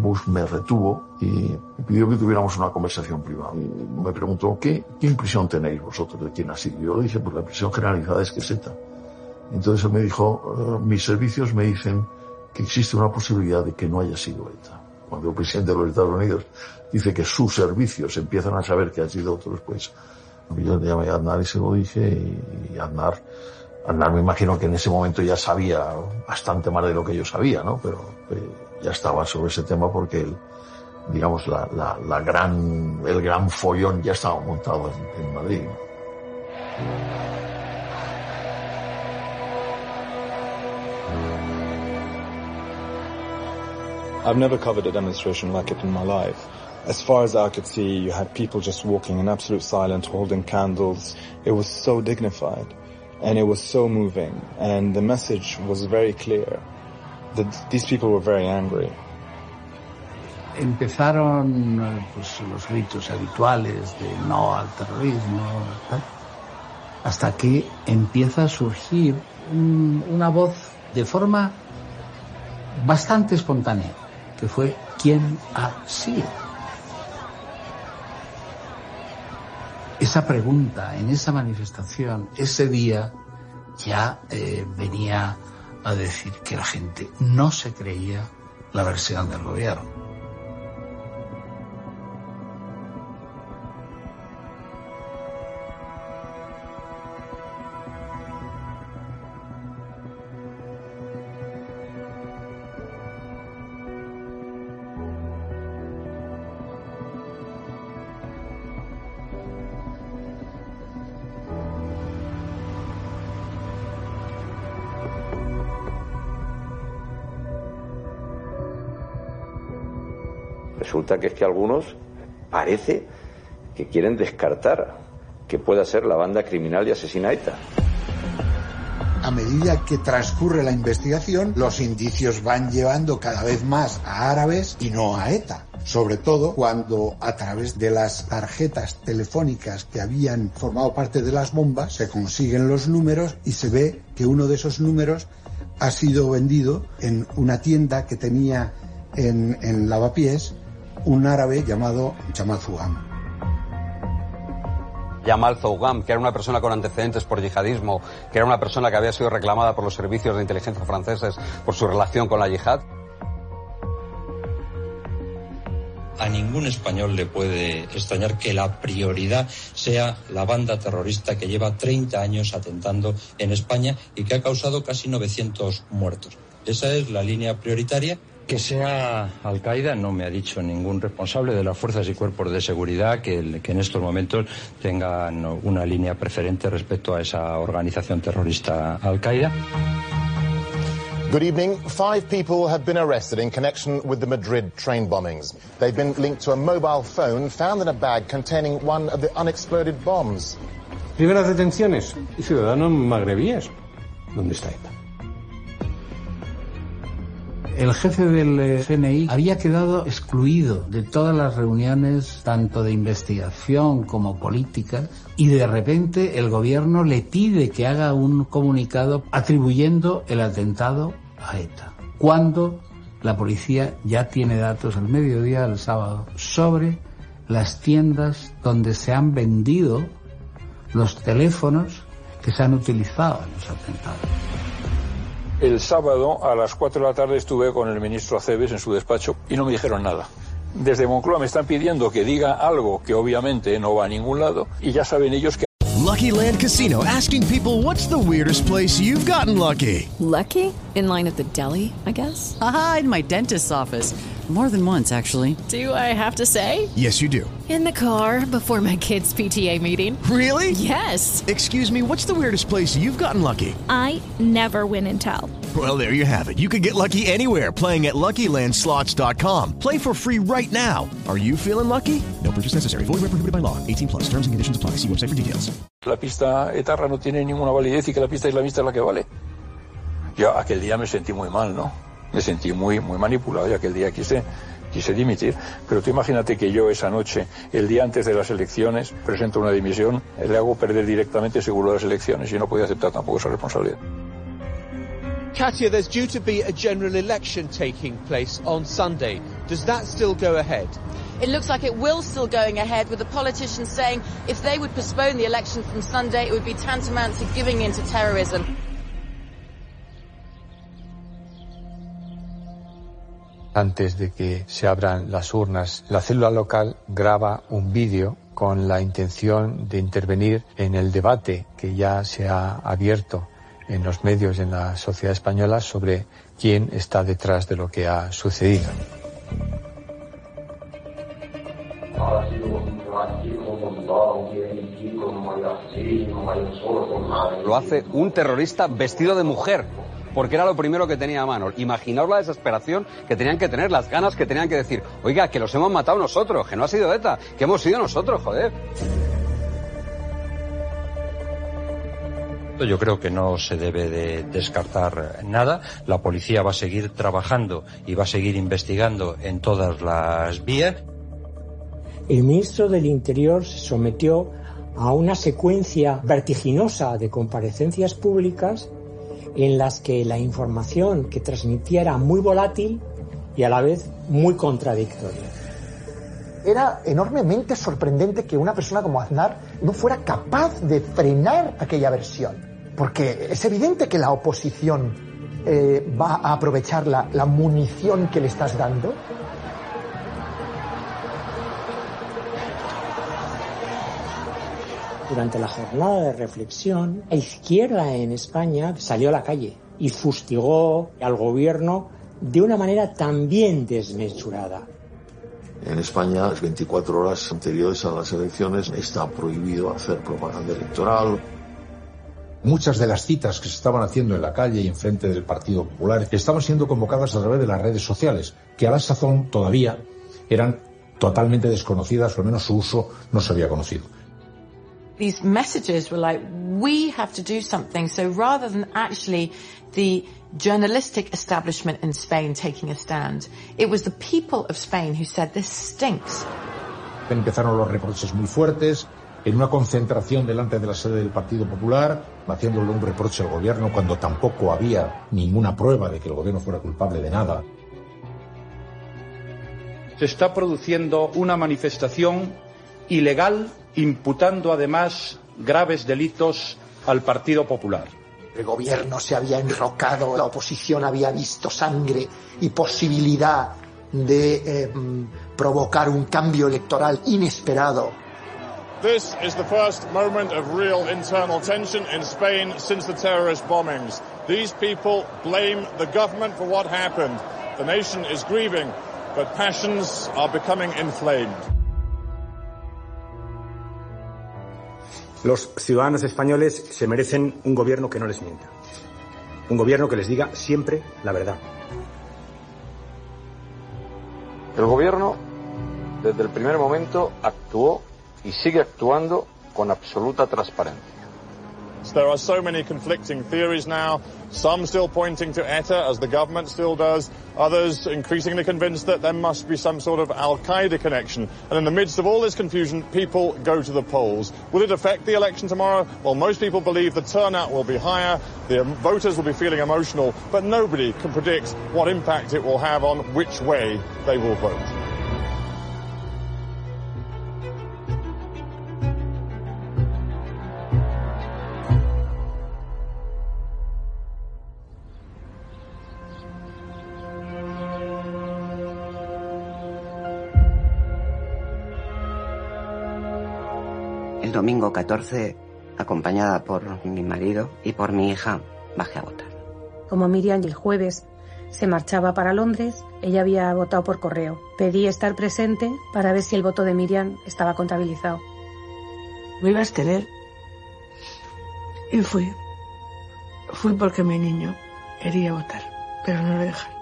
Bush me retuvo y pidió que tuviéramos una conversación privada. Y me preguntó, ¿qué, qué impresión tenéis vosotros de quién ha sido? Yo le dije, pues la impresión generalizada es que es ETA. Entonces él me dijo, "Eh, mis servicios me dicen que existe una posibilidad de que no haya sido ETA. Cuando el presidente de los Estados Unidos dice que sus servicios empiezan a saber que han sido otros, pues yo le llamé a Aznar y se lo dije y, y Aznar, Aznar me imagino que en ese momento ya sabía bastante más de lo que yo sabía, ¿no? Pero eh, ya estaba sobre ese tema porque el, digamos, la, la, la gran, el gran follón ya estaba montado en, en Madrid. I've never covered a demonstration like it in my life. As far as I could see, you had people just walking in absolute silence, holding candles. It was so dignified. And it was so moving. And the message was very clear. That these people were very angry. Empezaron eh, pues, los gritos habituales de no al terrorismo, hasta que empieza a surgir un- una voz de forma bastante espontánea, que fue ¿quién ha sido? Esa pregunta en esa manifestación, ese día, ya eh, venía a decir que la gente no se creía la versión del gobierno. Que es que algunos parece que quieren descartar que pueda ser la banda criminal y asesina ETA. A medida que transcurre la investigación, los indicios van llevando cada vez más a árabes y no a ETA. Sobre todo cuando a través de las tarjetas telefónicas que habían formado parte de las bombas se consiguen los números y se ve que uno de esos números ha sido vendido en una tienda que tenía en, en Lavapiés un árabe llamado Jamal Zugam. Yamal Zougam, que era una persona con antecedentes por yihadismo, que era una persona que había sido reclamada por los servicios de inteligencia franceses por su relación con la yihad. a ningún español le puede extrañar que la prioridad sea la banda terrorista que lleva 30 años atentando en España y que ha causado casi 900 muertos. Esa es la línea prioritaria que sea Al-Qaeda, no me ha dicho ningún responsable de las fuerzas y cuerpos de seguridad que, que, en estos momentos tengan una línea preferente respecto a esa organización terrorista Al-Qaeda. Good evening. Five people have been arrested in connection with the Madrid train bombings. They've been linked to a mobile phone found in a bag containing one of the unexploded bombs. Primeras detenciones y ciudadanos magrebíes. ¿Dónde está ETA? El jefe del CNI había quedado excluido de todas las reuniones, tanto de investigación como políticas, y de repente el gobierno le pide que haga un comunicado atribuyendo el atentado a ETA. Cuando la policía ya tiene datos al mediodía del sábado sobre las tiendas donde se han vendido los teléfonos que se han utilizado en los atentados. El sábado a las 4 de la tarde estuve con el ministro Aceves en su despacho y no me dijeron nada. Desde Moncloa me están pidiendo que diga algo que obviamente no va a ningún lado y ya saben ellos que Lucky Land Casino asking people what's the weirdest place you've gotten lucky? Lucky? In line at the deli, I guess. Aha, in my dentist's office. More than once, actually. Do I have to say? Yes, you do. In the car before my kids' PTA meeting. Really? Yes. Excuse me, what's the weirdest place you've gotten lucky? I never win and tell. Well, there you have it. You can get lucky anywhere playing at LuckyLandSlots.com. Play for free right now. Are you feeling lucky? No purchase necessary. Void where prohibited by law. 18 plus. Terms and conditions apply. See website for details. La pista etarra no tiene ninguna validez y que la pista islamista es la que vale. Yo aquel día me sentí muy mal, ¿no? Me sentí muy, muy manipulado y aquel día quise, quise dimitir. Pero tú imagínate que yo esa noche, el día antes de las elecciones, presento una dimisión, le hago perder directamente seguro las elecciones y no podía aceptar tampoco esa responsabilidad. Katia, there's due to be a general election taking place on Sunday. Does that still go ahead? It looks like it will still going ahead with the politicians saying if they would postpone the election from Sunday, it would be tantamount to giving in to terrorism. Antes de que se abran las urnas, la célula local graba un vídeo con la intención de intervenir en el debate que ya se ha abierto en los medios y en la sociedad española sobre quién está detrás de lo que ha sucedido. Lo hace un terrorista vestido de mujer, porque era lo primero que tenía a mano. Imaginaos la desesperación que tenían que tener, las ganas que tenían que decir, oiga, que los hemos matado nosotros, que no ha sido ETA, que hemos sido nosotros, joder. Yo creo que no se debe de descartar nada. La policía va a seguir trabajando y va a seguir investigando en todas las vías. El ministro del Interior se sometió a una secuencia vertiginosa de comparecencias públicas en las que la información que transmitía era muy volátil y a la vez muy contradictoria. Era enormemente sorprendente que una persona como Aznar no fuera capaz de frenar aquella versión. Porque es evidente que la oposición eh, va a aprovechar la, la munición que le estás dando Durante la jornada de reflexión, la izquierda en España salió a la calle y fustigó al gobierno de una manera también desmesurada. En España, las 24 horas anteriores a las elecciones está prohibido hacer propaganda electoral. Muchas de las citas que se estaban haciendo en la calle y enfrente del Partido Popular estaban siendo convocadas a través de las redes sociales, que a la sazón todavía eran totalmente desconocidas, o al menos su uso no se había conocido. These messages were like, we have to do something. So rather than actually the journalistic establishment in Spain taking a stand, it was the people of Spain who said, this stinks. Empezaron los reproches muy fuertes, en una concentración delante de la sede del Partido Popular, haciéndole un reproche al gobierno cuando tampoco había ninguna prueba de que el gobierno fuera culpable de nada. Se está produciendo una manifestación ilegal imputando además graves delitos al Partido Popular. El gobierno se había enrocado, la oposición había visto sangre y posibilidad de eh, provocar un cambio electoral inesperado. This is the first moment of real internal tension in Spain since the terrorist bombings. These people blame the government for what happened. The nation is grieving, but passions are becoming inflamed. Los ciudadanos españoles se merecen un gobierno que no les mienta. Un gobierno que les diga siempre la verdad. El gobierno, desde el primer momento, actuó y sigue actuando con absoluta transparencia. There are so many conflicting theories now, some still pointing to ETA, as the government still does, others increasingly convinced that there must be some sort of Al-Qaeda connection. And in the midst of all this confusion, people go to the polls. Will it affect the election tomorrow? Well, most people believe the turnout will be higher, the voters will be feeling emotional, but nobody can predict what impact it will have on which way they will vote. Domingo 14, acompañada por mi marido y por mi hija, bajé a votar. Como Miriam el jueves se marchaba para Londres, ella había votado por correo. Pedí estar presente para ver si el voto de Miriam estaba contabilizado. Me iba a abstener. Y fui. Fui porque mi niño quería votar, pero no lo dejaron.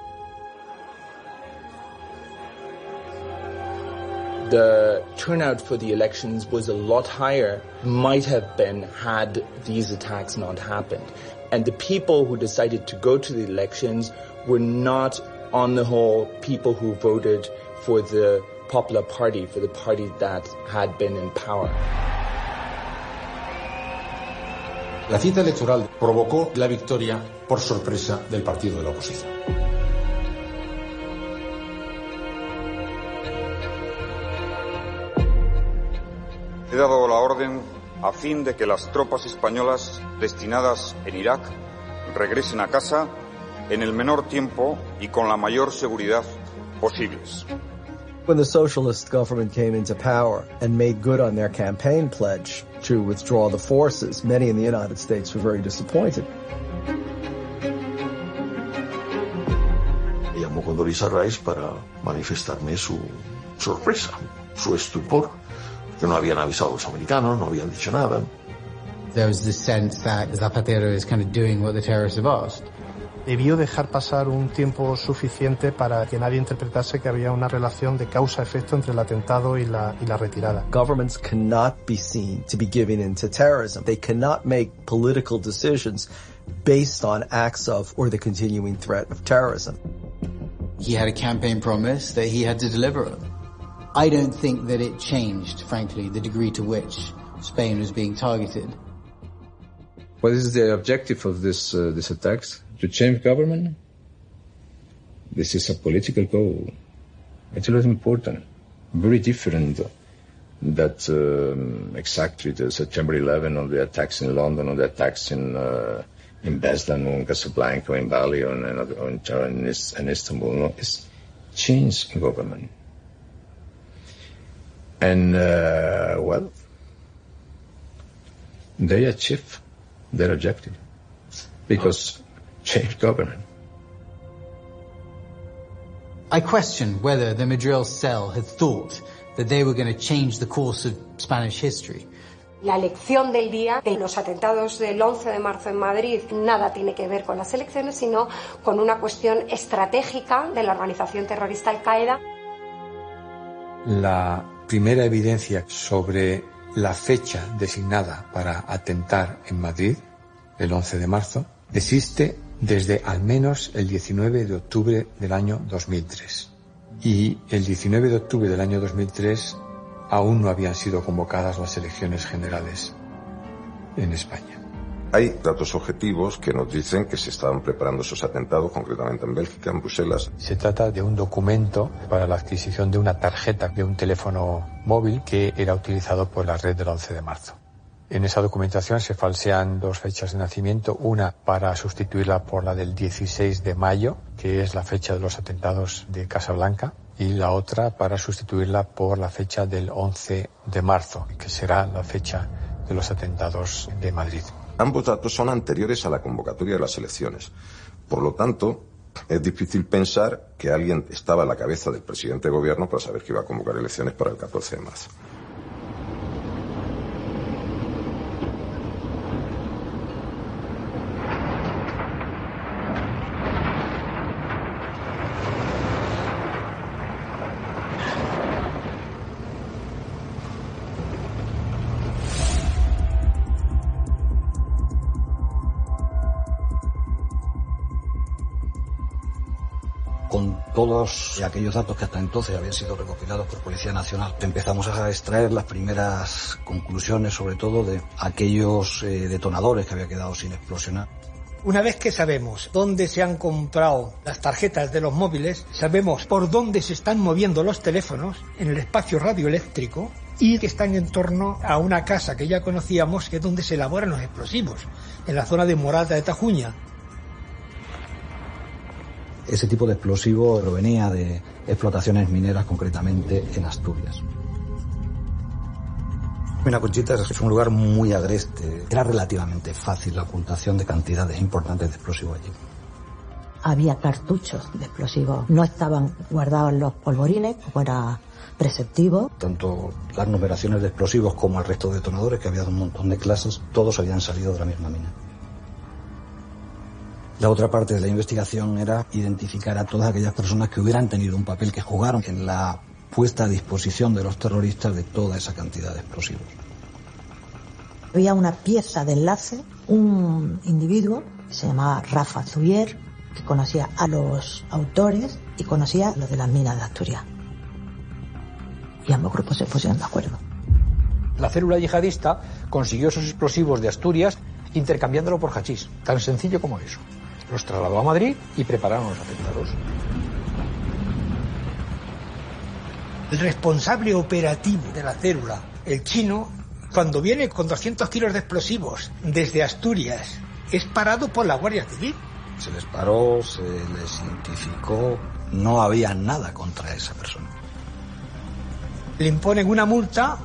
The turnout for the elections was a lot higher, might have been had these attacks not happened. And the people who decided to go to the elections were not, on the whole, people who voted for the Popular Party, for the party that had been in power. La cita electoral provocó la victoria por sorpresa del partido de la oposición. He dado la orden a fin de que las tropas españolas destinadas en Irak regresen a casa en el menor tiempo y con la mayor seguridad posibles. When the socialist government came into power and made good on their campaign pledge to withdraw the forces, many in the United States were very disappointed. Llamó Condoleezza Rice para manifestarme su sorpresa, su estupor, que no habían avisado a los americanos, no habían dicho nada. There was this sense that Zapatero is kind of doing what the terrorists have asked. Debió dejar pasar un tiempo suficiente para que nadie interpretase que había una relación de causa-efecto entre el atentado y la, y la retirada. Governments cannot be seen to be giving in to terrorism. They cannot make political decisions based on acts of or the continuing threat of terrorism. He had a campaign promise that he had to deliver on. I don't think that it changed, frankly, the degree to which Spain was being targeted. What is the objective of this uh, these attacks? To change government? This is a political goal. It's a lot important. Very different that um, exactly the September 11 or the attacks in London or the attacks in uh, in Beslan Casablanca in Bali or in, in, in Istanbul. No, it's change government. And uh, well, they achieve their objective because change government. I question whether the Madrid cell had thought that they were going to change the course of Spanish history. La elección del día de los atentados del 11 de marzo en Madrid nada tiene que ver con las elecciones, sino con una cuestión estratégica de la organización terrorista Al-Qaeda. La primera evidencia sobre la fecha designada para atentar en Madrid, el 11 de marzo, existe desde al menos el 19 de octubre del año 2003. Y el 19 de octubre del año 2003 aún no habían sido convocadas las elecciones generales en España. Hay datos objetivos que nos dicen que se estaban preparando esos atentados, concretamente en Bélgica, en Bruselas. Se trata de un documento para la adquisición de una tarjeta de un teléfono móvil que era utilizado por la red del 11 de marzo. En esa documentación se falsean dos fechas de nacimiento, una para sustituirla por la del 16 de mayo, que es la fecha de los atentados de Casablanca, y la otra para sustituirla por la fecha del 11 de marzo, que será la fecha de los atentados de Madrid. Ambos datos son anteriores a la convocatoria de las elecciones. Por lo tanto, es difícil pensar que alguien estaba a la cabeza del presidente de gobierno para saber que iba a convocar elecciones para el 14 de marzo. Todos aquellos datos que hasta entonces habían sido recopilados por Policía Nacional, empezamos a extraer las primeras conclusiones, sobre todo de aquellos eh, detonadores que había quedado sin explosionar. Una vez que sabemos dónde se han comprado las tarjetas de los móviles, sabemos por dónde se están moviendo los teléfonos en el espacio radioeléctrico y que están en torno a una casa que ya conocíamos, que es donde se elaboran los explosivos, en la zona de Morata de Tajuña. Ese tipo de explosivo provenía de explotaciones mineras, concretamente en Asturias. Conchita es un lugar muy agreste. Era relativamente fácil la ocultación de cantidades importantes de explosivos allí. Había cartuchos de explosivos. No estaban guardados en los polvorines, como era preceptivo. Tanto las numeraciones de explosivos como el resto de detonadores, que había un montón de clases, todos habían salido de la misma mina. La otra parte de la investigación era identificar a todas aquellas personas que hubieran tenido un papel que jugaron en la puesta a disposición de los terroristas de toda esa cantidad de explosivos. Había una pieza de enlace, un individuo que se llamaba Rafa Zubier, que conocía a los autores y conocía a los de las minas de Asturias. Y ambos grupos se pusieron de acuerdo. La célula yihadista consiguió esos explosivos de Asturias intercambiándolo por hachís, tan sencillo como eso. Los trasladó a Madrid y prepararon los atentados. El responsable operativo de la célula, el chino, cuando viene con 200 kilos de explosivos desde Asturias, es parado por la Guardia Civil. Se les paró, se les identificó, no había nada contra esa persona. Le imponen una multa,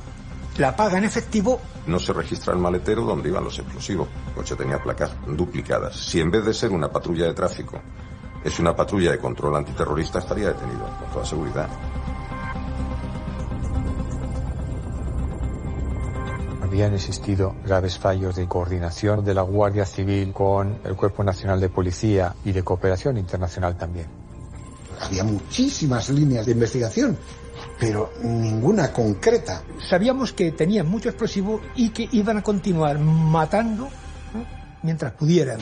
la paga en efectivo. No se registra el maletero donde iban los explosivos. El coche tenía placas duplicadas. Si en vez de ser una patrulla de tráfico es una patrulla de control antiterrorista, estaría detenido, con toda seguridad. habían existido graves fallos de coordinación de la Guardia Civil con el Cuerpo Nacional de Policía y de cooperación internacional también. Había muchísimas líneas de investigación, pero ninguna concreta. Sabíamos que tenían mucho explosivo y que iban a continuar matando ¿no? mientras pudieran.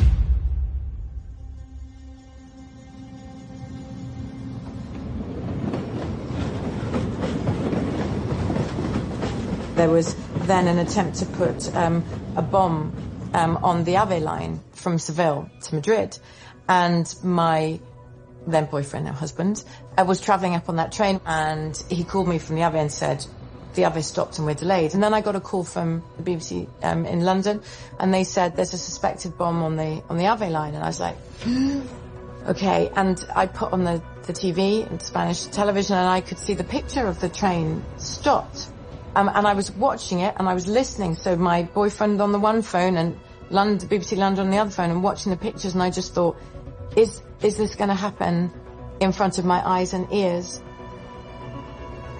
There was then an attempt to put um, a bomb um, on the Ave line from Seville to Madrid. And my then boyfriend, now husband, uh, was travelling up on that train and he called me from the Ave and said, the Ave stopped and we're delayed. And then I got a call from the BBC um, in London and they said there's a suspected bomb on the on the Ave line. And I was like, okay. And I put on the, the TV, and Spanish television, and I could see the picture of the train stopped. Um, and I was watching it and I was listening. So my boyfriend on the one phone and London, BBC London on the other phone and watching the pictures. And I just thought, is, is this going to happen in front of my eyes and ears?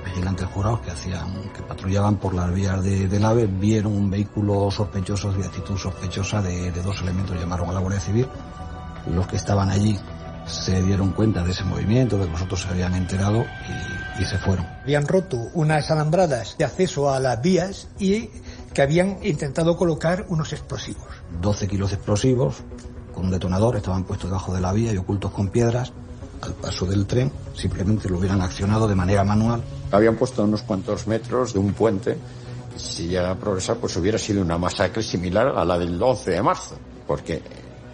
Vigilantes jurados que hacían, que patrullaban por las vías de, del AVE vieron un vehículo sospechoso de actitud sospechosa de, de dos elementos, llamaron a la Guardia Civil. Los que estaban allí se dieron cuenta de ese movimiento, de que nosotros se habían enterado y, y se fueron. Habían roto unas alambradas de acceso a las vías y que habían intentado colocar unos explosivos. 12 kilos de explosivos con un detonador estaban puestos debajo de la vía y ocultos con piedras. Al paso del tren simplemente lo hubieran accionado de manera manual. Habían puesto unos cuantos metros de un puente. Si llegara a progresar, pues hubiera sido una masacre similar a la del 11 de marzo, porque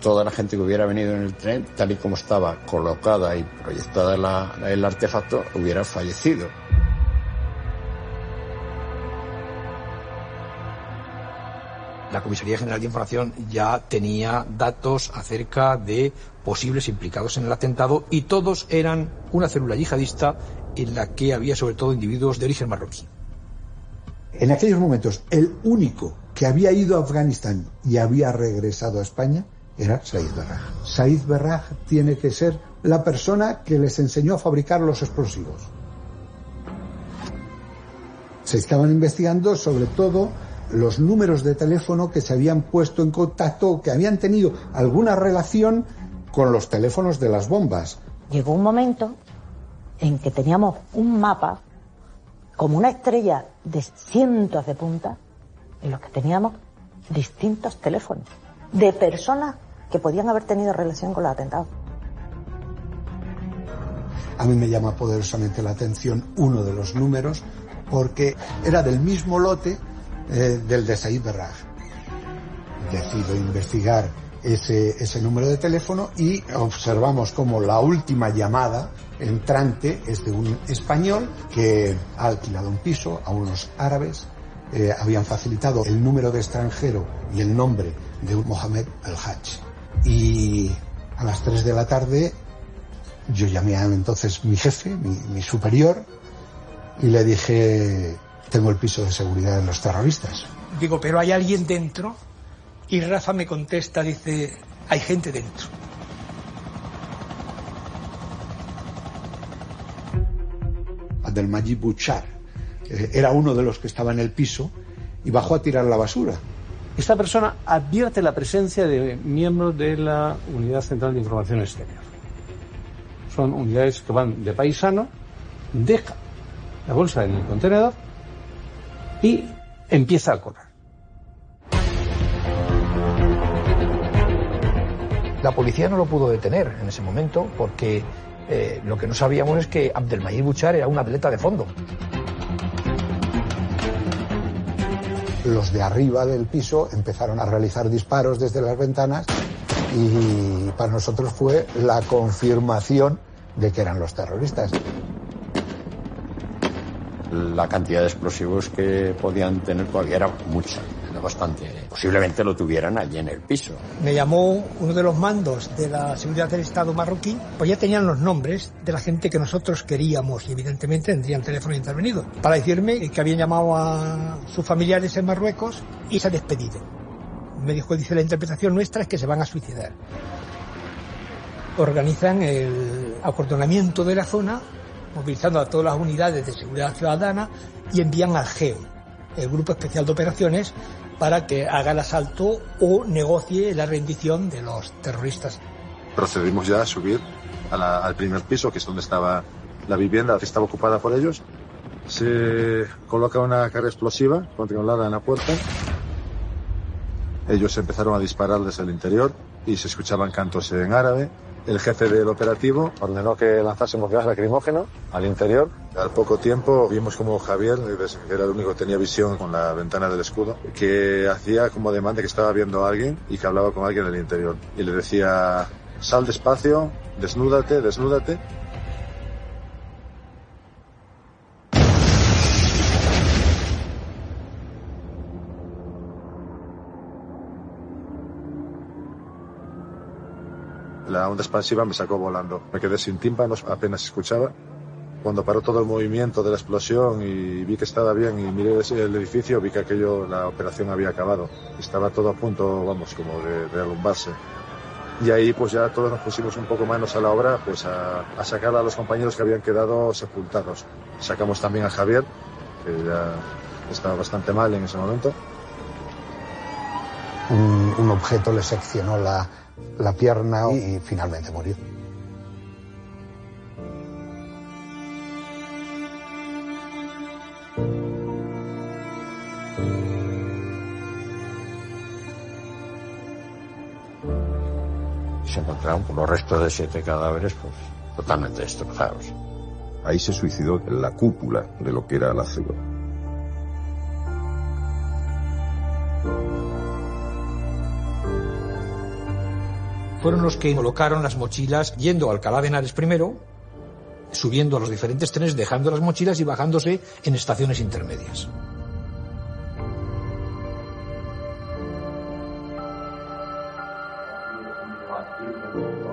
toda la gente que hubiera venido en el tren, tal y como estaba colocada y proyectada la, el artefacto, hubiera fallecido. La Comisaría General de Información ya tenía datos acerca de posibles implicados en el atentado y todos eran una célula yihadista en la que había sobre todo individuos de origen marroquí. En aquellos momentos, el único que había ido a Afganistán y había regresado a España era Said Berraj. Said Berraj tiene que ser la persona que les enseñó a fabricar los explosivos. Se estaban investigando sobre todo los números de teléfono que se habían puesto en contacto, que habían tenido alguna relación con los teléfonos de las bombas. Llegó un momento en que teníamos un mapa como una estrella de cientos de puntas en los que teníamos distintos teléfonos de personas que podían haber tenido relación con los atentados. A mí me llama poderosamente la atención uno de los números porque era del mismo lote eh, del de Said Berraj. Decido investigar ese, ese número de teléfono y observamos como la última llamada entrante es de un español que ha alquilado un piso a unos árabes, eh, habían facilitado el número de extranjero y el nombre de un Mohamed El-Hajj. Y a las 3 de la tarde yo llamé a entonces mi jefe, mi, mi superior, y le dije, tengo el piso de seguridad de los terroristas. Digo, pero hay alguien dentro. Y Rafa me contesta, dice, hay gente dentro. Abdelmajid Bouchar eh, era uno de los que estaba en el piso y bajó a tirar la basura. Esta persona advierte la presencia de miembros de la Unidad Central de Información Exterior. Son unidades que van de paisano, deja la bolsa en el contenedor y empieza a correr. La policía no lo pudo detener en ese momento porque eh, lo que no sabíamos es que Abdelmajid Bouchar era un atleta de fondo. Los de arriba del piso empezaron a realizar disparos desde las ventanas y para nosotros fue la confirmación de que eran los terroristas. La cantidad de explosivos que podían tener todavía era mucha, era bastante. Posiblemente lo tuvieran allí en el piso. Me llamó uno de los mandos de la seguridad del Estado marroquí, pues ya tenían los nombres de la gente que nosotros queríamos y evidentemente tendrían teléfono intervenido, para decirme que habían llamado a sus familiares en Marruecos y se han despedido. Me dijo, dice, la interpretación nuestra es que se van a suicidar. Organizan el acordonamiento de la zona, movilizando a todas las unidades de seguridad ciudadana y envían al GEO, el Grupo Especial de Operaciones, para que haga el asalto o negocie la rendición de los terroristas. Procedimos ya a subir al primer piso, que es donde estaba la vivienda que estaba ocupada por ellos. Se coloca una carga explosiva controlada en la puerta. Ellos empezaron a disparar desde el interior y se escuchaban cantos en árabe. El jefe del operativo ordenó que lanzásemos gas lacrimógeno al interior. Al poco tiempo vimos como Javier, que era el único que tenía visión con la ventana del escudo, que hacía como demanda que estaba viendo a alguien y que hablaba con alguien del interior. Y le decía, sal despacio, desnúdate, desnúdate. La onda expansiva me sacó volando. Me quedé sin tímpanos, apenas escuchaba. Cuando paró todo el movimiento de la explosión y vi que estaba bien y miré el edificio, vi que aquello, la operación había acabado. Estaba todo a punto, vamos, como de, de. Y ahí pues ya todos nos pusimos un poco manos a la obra, pues a, sacar a los compañeros que habían quedado sepultados. Sacamos también a Javier, que ya estaba bastante mal en ese momento. Un objeto le seccionó la, la pierna y, y finalmente murió. Se encontraron por los restos de siete cadáveres, pues totalmente destrozados. Ahí se suicidó en la cúpula de lo que era la célula. fueron los que colocaron las mochilas yendo al Alcalá de Henares primero, subiendo a los diferentes trenes, dejando las mochilas y bajándose en estaciones intermedias.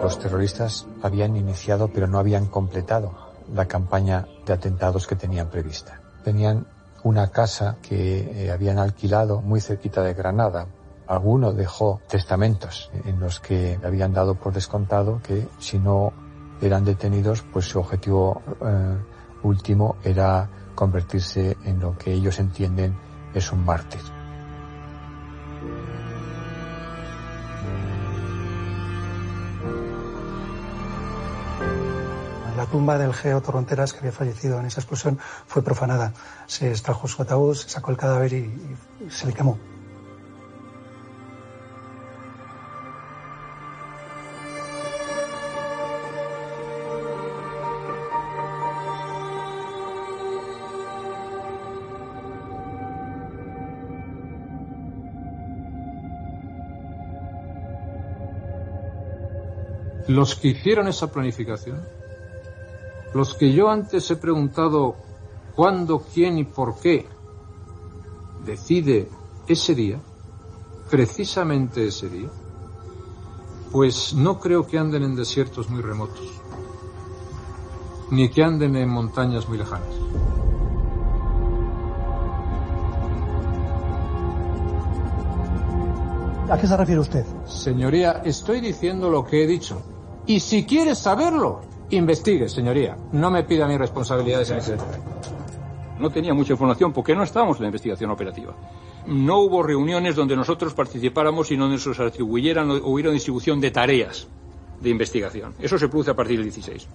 Los terroristas habían iniciado pero no habían completado la campaña de atentados que tenían prevista. Tenían una casa que eh, habían alquilado muy cerquita de Granada Alguno dejó testamentos en los que habían dado por descontado que si no eran detenidos, pues su objetivo eh, último era convertirse en lo que ellos entienden es un mártir. La tumba del Geo Torronteras, que había fallecido en esa explosión, fue profanada. Se extrajo su ataúd, se sacó el cadáver y, y se le quemó. Los que hicieron esa planificación, los que yo antes he preguntado cuándo, quién y por qué decide ese día, precisamente ese día, pues no creo que anden en desiertos muy remotos, ni que anden en montañas muy lejanas. ¿A qué se refiere usted? Señoría, estoy diciendo lo que he dicho. Y si quieres saberlo, investigue, señoría. No me pida mis responsabilidades en ese. No tenía mucha información porque no estábamos en la investigación operativa. No hubo reuniones donde nosotros participáramos y donde nos atribuyeran o hubiera distribución de tareas de investigación. Eso se produce a partir del 16.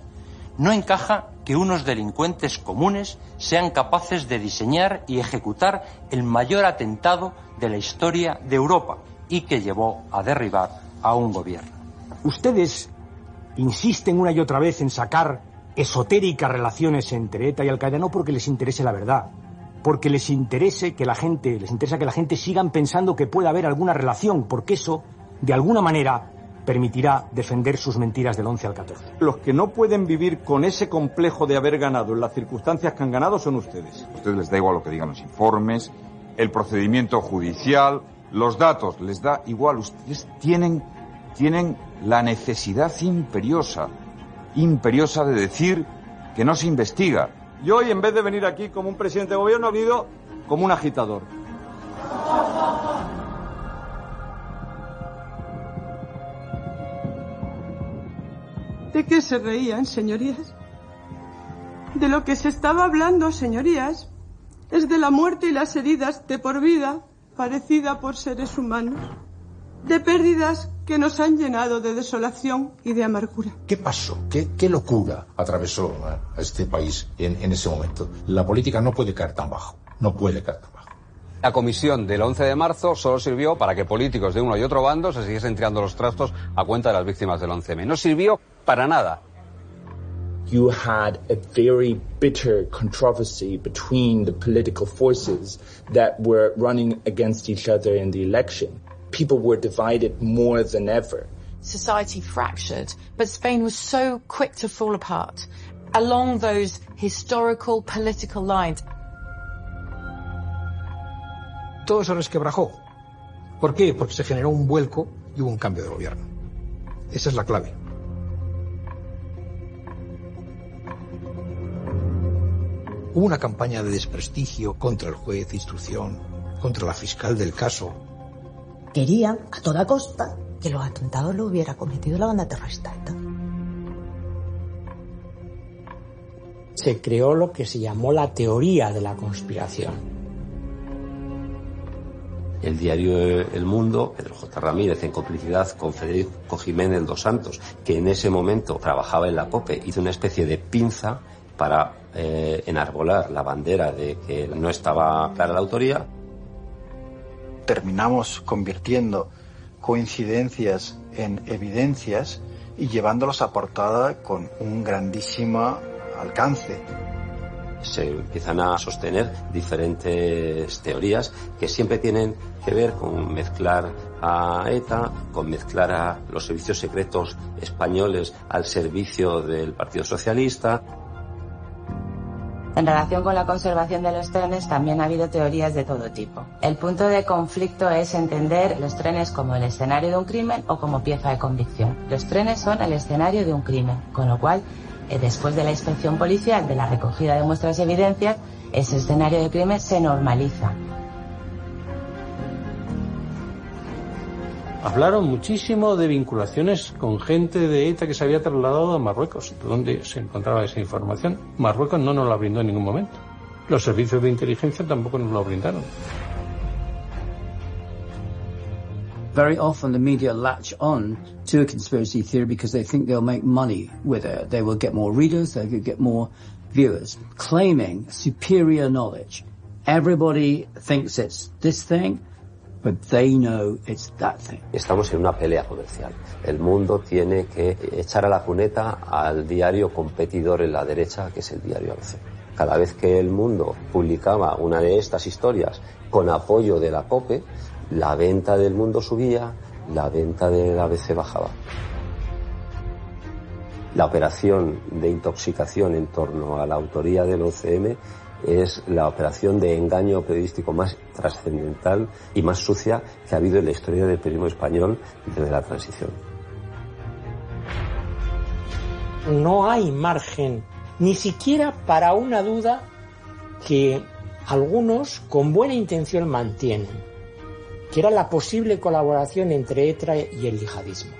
No encaja que unos delincuentes comunes sean capaces de diseñar y ejecutar el mayor atentado de la historia de Europa y que llevó a derribar a un gobierno. Ustedes insisten una y otra vez en sacar esotéricas relaciones entre ETA y Al Qaeda no porque les interese la verdad, porque les interese que la gente, les interesa que la gente sigan pensando que puede haber alguna relación, porque eso, de alguna manera, permitirá defender sus mentiras del 11 al 14. Los que no pueden vivir con ese complejo de haber ganado en las circunstancias que han ganado son ustedes. A ustedes les da igual lo que digan los informes, el procedimiento judicial, los datos, les da igual. Ustedes tienen, tienen la necesidad imperiosa, imperiosa de decir que no se investiga. Y hoy, en vez de venir aquí como un presidente de gobierno, ha venido como un agitador. ¿De qué se reían, señorías? De lo que se estaba hablando, señorías, es de la muerte y las heridas de por vida parecida por seres humanos, de pérdidas que nos han llenado de desolación y de amargura. ¿Qué pasó? ¿Qué, qué locura atravesó a este país en, en ese momento? La política no puede caer tan bajo, no puede caer tan bajo. La comisión del 11 de marzo solo sirvió para que políticos de uno y otro bando se siguiesen tirando los trastos a cuenta de las víctimas del 11M. No sirvió para nada. you had a very bitter controversy between the political forces that were running against each other in the election. People were divided more than ever. Society fractured, but Spain was so quick to fall apart along those historical political lines. Todo se resquebrajó. ¿Por qué? Porque se generó un vuelco y hubo un cambio de gobierno. Esa es la clave. Hubo una campaña de desprestigio contra el juez de instrucción, contra la fiscal del caso. Querían, a toda costa, que los atentados lo hubiera cometido la banda terrorista ETA. Se creó lo que se llamó la teoría de la conspiración. El diario El Mundo, Pedro J. Ramírez, en complicidad con Federico Jiménez dos Santos, que en ese momento trabajaba en la COPE, hizo una especie de pinza para eh, enarbolar la bandera de que no estaba clara la autoría. Terminamos convirtiendo coincidencias en evidencias y llevándolos a portada con un grandísimo alcance. Se empiezan a sostener diferentes teorías que siempre tienen que ver con mezclar a ETA, con mezclar a los servicios secretos españoles al servicio del Partido Socialista. En relación con la conservación de los trenes también ha habido teorías de todo tipo. El punto de conflicto es entender los trenes como el escenario de un crimen o como pieza de convicción. Los trenes son el escenario de un crimen, con lo cual, eh, después de la inspección policial, de la recogida de muestras y evidencias, ese escenario de crimen se normaliza. Hablaron muchísimo de vinculaciones con gente de ETA que se había trasladado a Marruecos, donde se encontraba esa información. Marruecos no nos la brindó en ningún momento. Los servicios de inteligencia tampoco nos lo brindaron. Very often the media latch on to a conspiracy theory because they think they'll make money with it. They will get more readers, they could get more viewers, claiming superior knowledge. Everybody thinks it's this thing, but they know it's that thing. Estamos en una pelea comercial. El mundo tiene que echar a la cuneta al diario competidor en la derecha, que es el diario ABC. Cada vez que el mundo publicaba una de estas historias con apoyo de la COPE, la venta del mundo subía, la venta del ABC bajaba. La operación de intoxicación en torno a la autoría del OCM es la operación de engaño periodístico más trascendental y más sucia que ha habido en la historia del periodismo español desde la transición. No hay margen ni siquiera para una duda que algunos con buena intención mantienen, que era la posible colaboración entre ETRA y el yihadismo.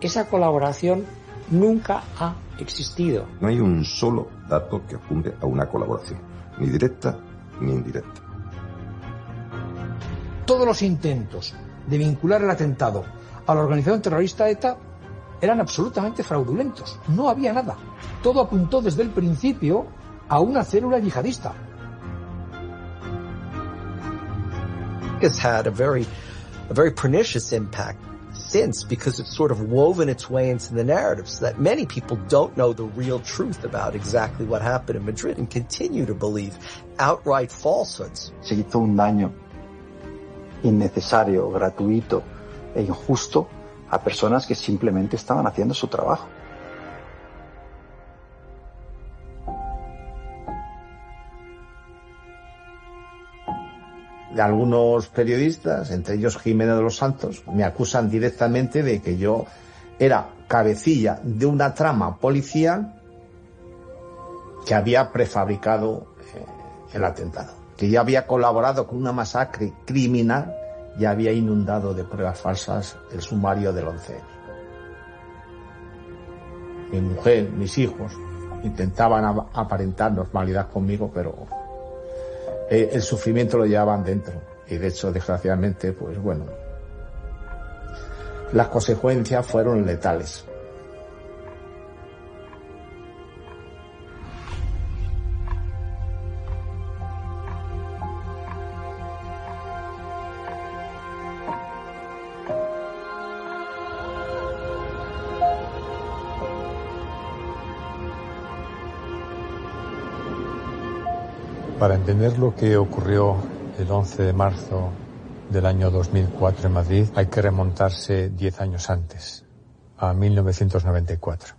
Esa colaboración nunca ha existido. No hay un solo dato que apunte a una colaboración, ni directa ni indirecta. Todos los intentos de vincular el atentado a la organización terrorista ETA eran absolutamente fraudulentos. No había nada. Todo apuntó desde el principio a una célula yihadista. Has had a very, a very pernicious impact since because it's sort of woven its way into the narrative so that many people don't know the real truth about exactly what happened in Madrid and continue to believe outright falsehoods. Se hizo un daño innecesario, gratuito e injusto a personas que simplemente estaban haciendo su trabajo. Algunos periodistas, entre ellos Jiménez de los Santos, me acusan directamente de que yo era cabecilla de una trama policial que había prefabricado eh, el atentado, que ya había colaborado con una masacre criminal y había inundado de pruebas falsas el sumario del 11. Mi mujer, mis hijos, intentaban aparentar normalidad conmigo, pero eh, el sufrimiento lo llevaban dentro. Y de hecho, desgraciadamente, pues bueno, las consecuencias fueron letales. Para entender lo que ocurrió el 11 de marzo del año 2004 en Madrid hay que remontarse 10 años antes, a 1994.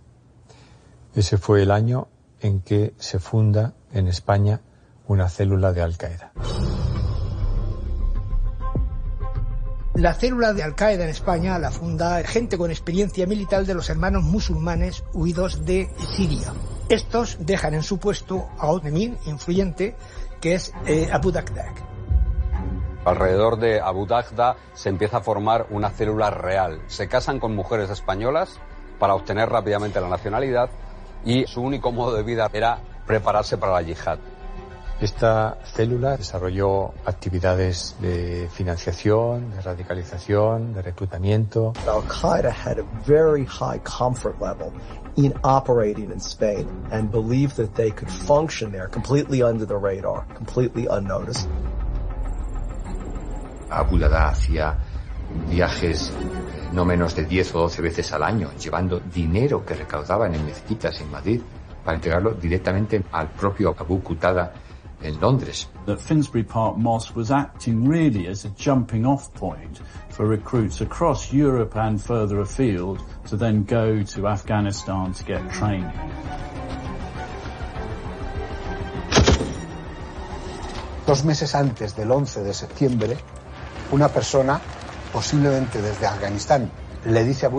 Ese fue el año en que se funda en España una célula de Al-Qaeda. La célula de Al-Qaeda en España la funda gente con experiencia militar de los hermanos musulmanes huidos de Siria. Estos dejan en su puesto a otro emir influyente que es eh, Abu Daqdak. Alrededor de Abu Daqda se empieza a formar una célula real. Se casan con mujeres españolas para obtener rápidamente la nacionalidad y su único modo de vida era prepararse para la yihad. Esta célula desarrolló actividades de financiación, de radicalización, de reclutamiento. Al Qaeda had a very high comfort level in operating in Spain and believed that they could function there completely under the radar, completely unnoticed. Abu Dada hacía viajes no menos de 10 o 12 veces al año, llevando dinero que recaudaban en mezquitas en Madrid para entregarlo directamente al propio Abu Qatada in Londres. That Finsbury Park Mosque was acting really as a jumping off point for recruits across Europe and further afield to then go to Afghanistan to get training. Dos meses antes del 11 de septiembre, una persona, posiblemente desde Afganistán, le dice a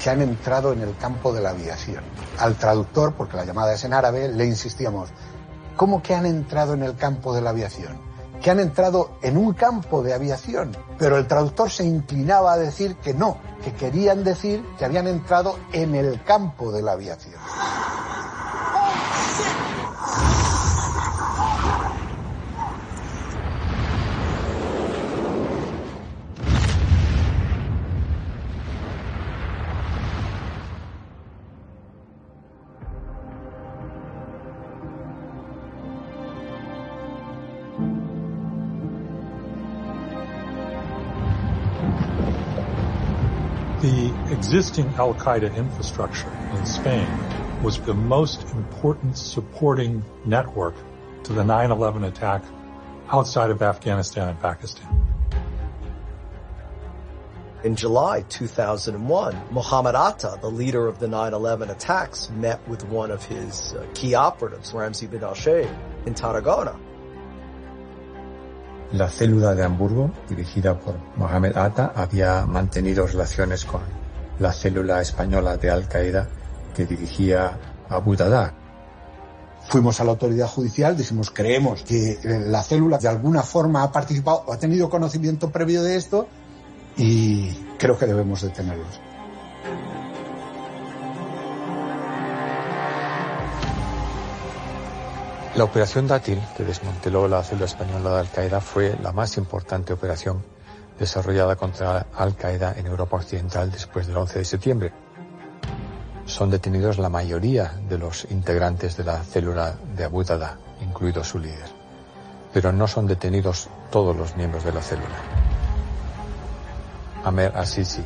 que han entrado en el campo de la aviación. Al traductor, porque la llamada es en árabe, le insistíamos, ¿cómo que han entrado en el campo de la aviación? Que han entrado en un campo de aviación. Pero el traductor se inclinaba a decir que no, que querían decir que habían entrado en el campo de la aviación. Existing Al Qaeda infrastructure in Spain was the most important supporting network to the 9 11 attack outside of Afghanistan and Pakistan. In July 2001, Mohammed Atta, the leader of the 9-11 attacks, met with one of his uh, key operatives, Ramzi bin al-Sheikh, in Tarragona. La célula de Hamburgo, dirigida por Mohamed Atta, había mantenido relaciones con la célula española de Al-Qaeda que dirigía Abu Dada. Fuimos a la autoridad judicial, decimos, creemos que la célula de alguna forma ha participado o ha tenido conocimiento previo de esto y creo que debemos detenerlos. La operación Dátil, que desmanteló la célula española de Al-Qaeda, fue la más importante operación desarrollada contra Al-Qaeda en Europa Occidental después del 11 de septiembre. Son detenidos la mayoría de los integrantes de la célula de Abu Dada, incluido su líder. Pero no son detenidos todos los miembros de la célula. Amer Assisi,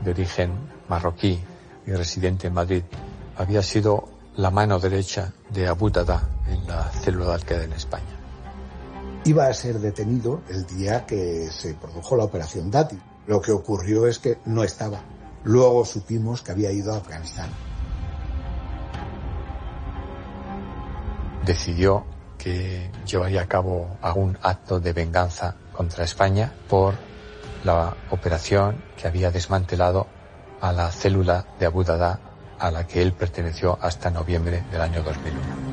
de origen marroquí y residente en Madrid, había sido la mano derecha de Abu Dada en la célula de Al-Qaeda en España. Iba a ser detenido el día que se produjo la operación Dátil. Lo que ocurrió es que no estaba. Luego supimos que había ido a Afganistán. Decidió que llevaría a cabo algún acto de venganza contra España por la operación que había desmantelado a la célula de Abu Dada a la que él perteneció hasta noviembre del año 2001.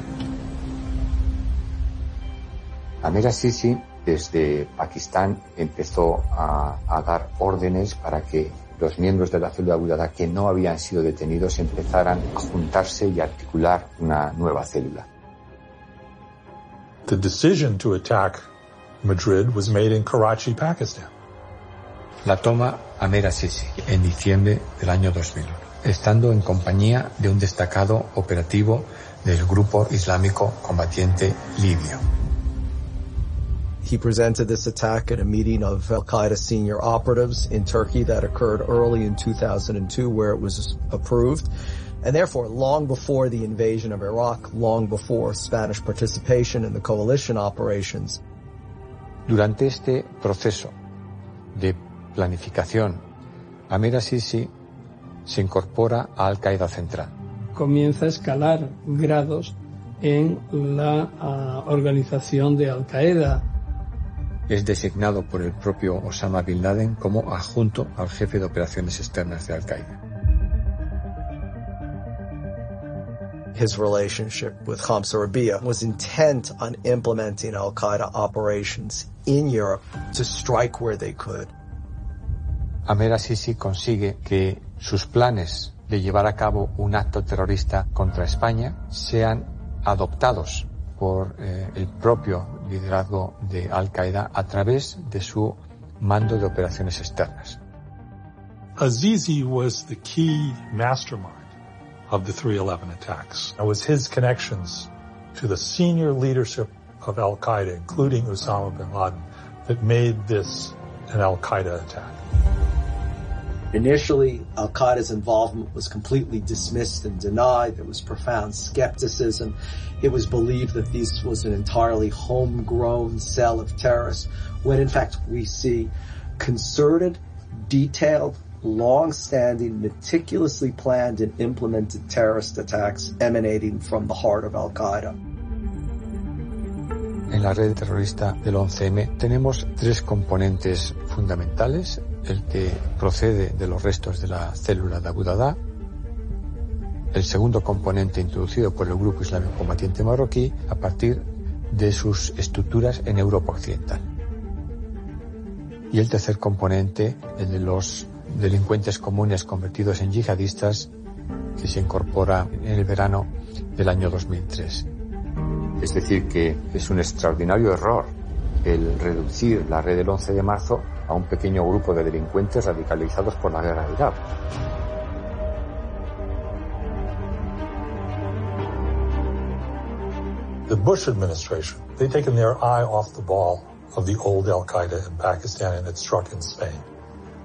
Amir Sisi desde Pakistán empezó a, a, dar órdenes para que los miembros de la célula Abu Dada que no habían sido detenidos empezaran a juntarse y a articular una nueva célula. The decision to attack Madrid was made in Karachi, Pakistan. La toma Amir Sisi en diciembre del año 2001, estando en compañía de un destacado operativo del grupo islámico combatiente libio. He presented this attack at a meeting of Al Qaeda senior operatives in Turkey that occurred early in 2002 where it was approved. And therefore, long before the invasion of Iraq, long before Spanish participation in the coalition operations. Durante este proceso de planificación, Amir Sisi se incorpora a Al Qaeda Central. Comienza a escalar grados en la uh, organización de Al Qaeda es designado por el propio Osama Bin Laden como adjunto al jefe de operaciones externas de Al-Qaeda. His relationship with Khamsa Rabia was intent on implementing Al-Qaeda operations in Europe to strike where they could. Amer Sisi consigue que sus planes de llevar a cabo un acto terrorista contra España sean adoptados por eh, el propio liderazgo de Al Qaeda a través de su mando de operaciones externas. Azizi was the key mastermind of the 311 attacks. It was his connections to the senior leadership of Al Qaeda, including Osama bin Laden, that made this an Al Qaeda attack. Initially, Al Qaeda's involvement was completely dismissed and denied. There was profound skepticism. It was believed that this was an entirely homegrown cell of terrorists, when in fact we see concerted, detailed, long-standing, meticulously planned and implemented terrorist attacks emanating from the heart of Al Qaeda. en la red terrorista del 11M tenemos tres componentes fundamentales. El que procede de los restos de la célula de Abu Dada, el segundo componente introducido por el grupo islámico combatiente marroquí a partir de sus estructuras en Europa Occidental. Y el tercer componente, el de los delincuentes comunes convertidos en yihadistas, que se incorpora en el verano del año 2003. Es decir, que es un extraordinario error el reducir la red del 11 de marzo a un pequeño grupo de delincuentes radicalizados por la guerra de Irak. The Bush administration, they'd taken their eye off the ball of the old Al Qaeda in Pakistan and it struck in Spain.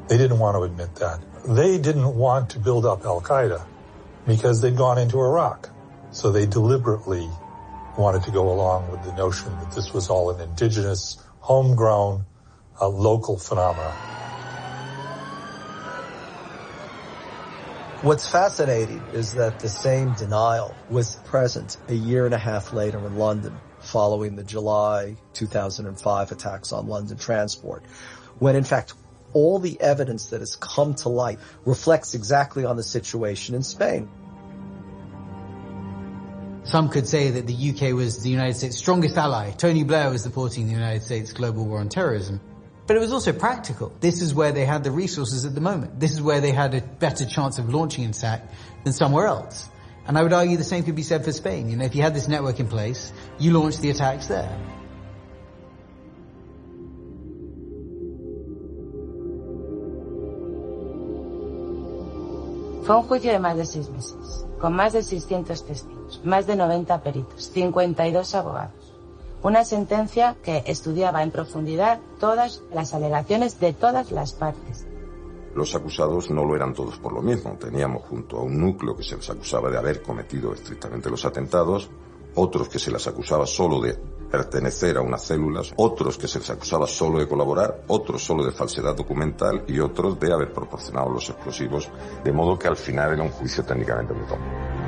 They didn't want to admit that. They didn't want to build up Al Qaeda because they'd gone into Iraq. So they deliberately wanted to go along with the notion that this was all an indigenous, homegrown, uh, local phenomenon. What's fascinating is that the same denial was present a year and a half later in London following the July 2005 attacks on London Transport, when in fact all the evidence that has come to light reflects exactly on the situation in Spain. Some could say that the UK was the United States' strongest ally. Tony Blair was supporting the United States global war on terrorism. But it was also practical. This is where they had the resources at the moment. This is where they had a better chance of launching an attack than somewhere else. And I would argue the same could be said for Spain. You know, if you had this network in place, you launched the attacks there. Fue un juicio de más de seis meses, con más de 600 testigos, más de 90 peritos, 52 abogados. Una sentencia que estudiaba en profundidad todas las alegaciones de todas las partes. Los acusados no lo eran todos por lo mismo. Teníamos junto a un núcleo que se les acusaba de haber cometido estrictamente los atentados, otros que se les acusaba solo de pertenecer a unas células, otros que se les acusaba solo de colaborar, otros solo de falsedad documental y otros de haber proporcionado los explosivos, de modo que al final era un juicio técnicamente muy complejo.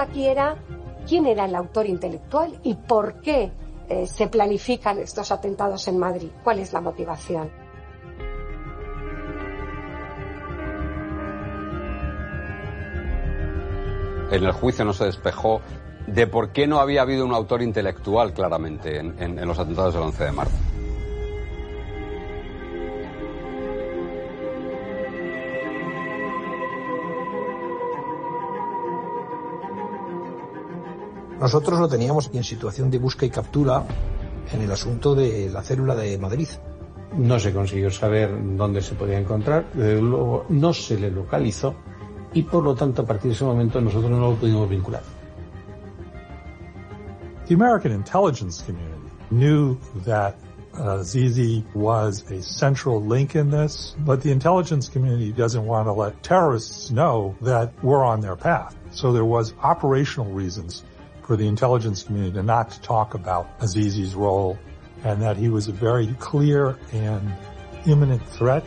Aquí era quién era el autor intelectual y por qué eh, se planifican estos atentados en Madrid. ¿Cuál es la motivación? En el juicio no se despejó de por qué no había habido un autor intelectual claramente en, en- en los atentados del 11 de marzo. Nosotros lo teníamos en situación de busca y captura en el asunto de la célula de Madrid. No se consiguió saber dónde se podía encontrar, desde luego no se le localizó y por lo tanto a partir de ese momento nosotros no lo pudimos vincular. The American intelligence community knew that uh, Zizi was a central link in this, but the intelligence community doesn't want to let terrorists know that we're on their path. So there was operational reasons for the intelligence community to not to talk about Azizi's role and that he was a very clear and imminent threat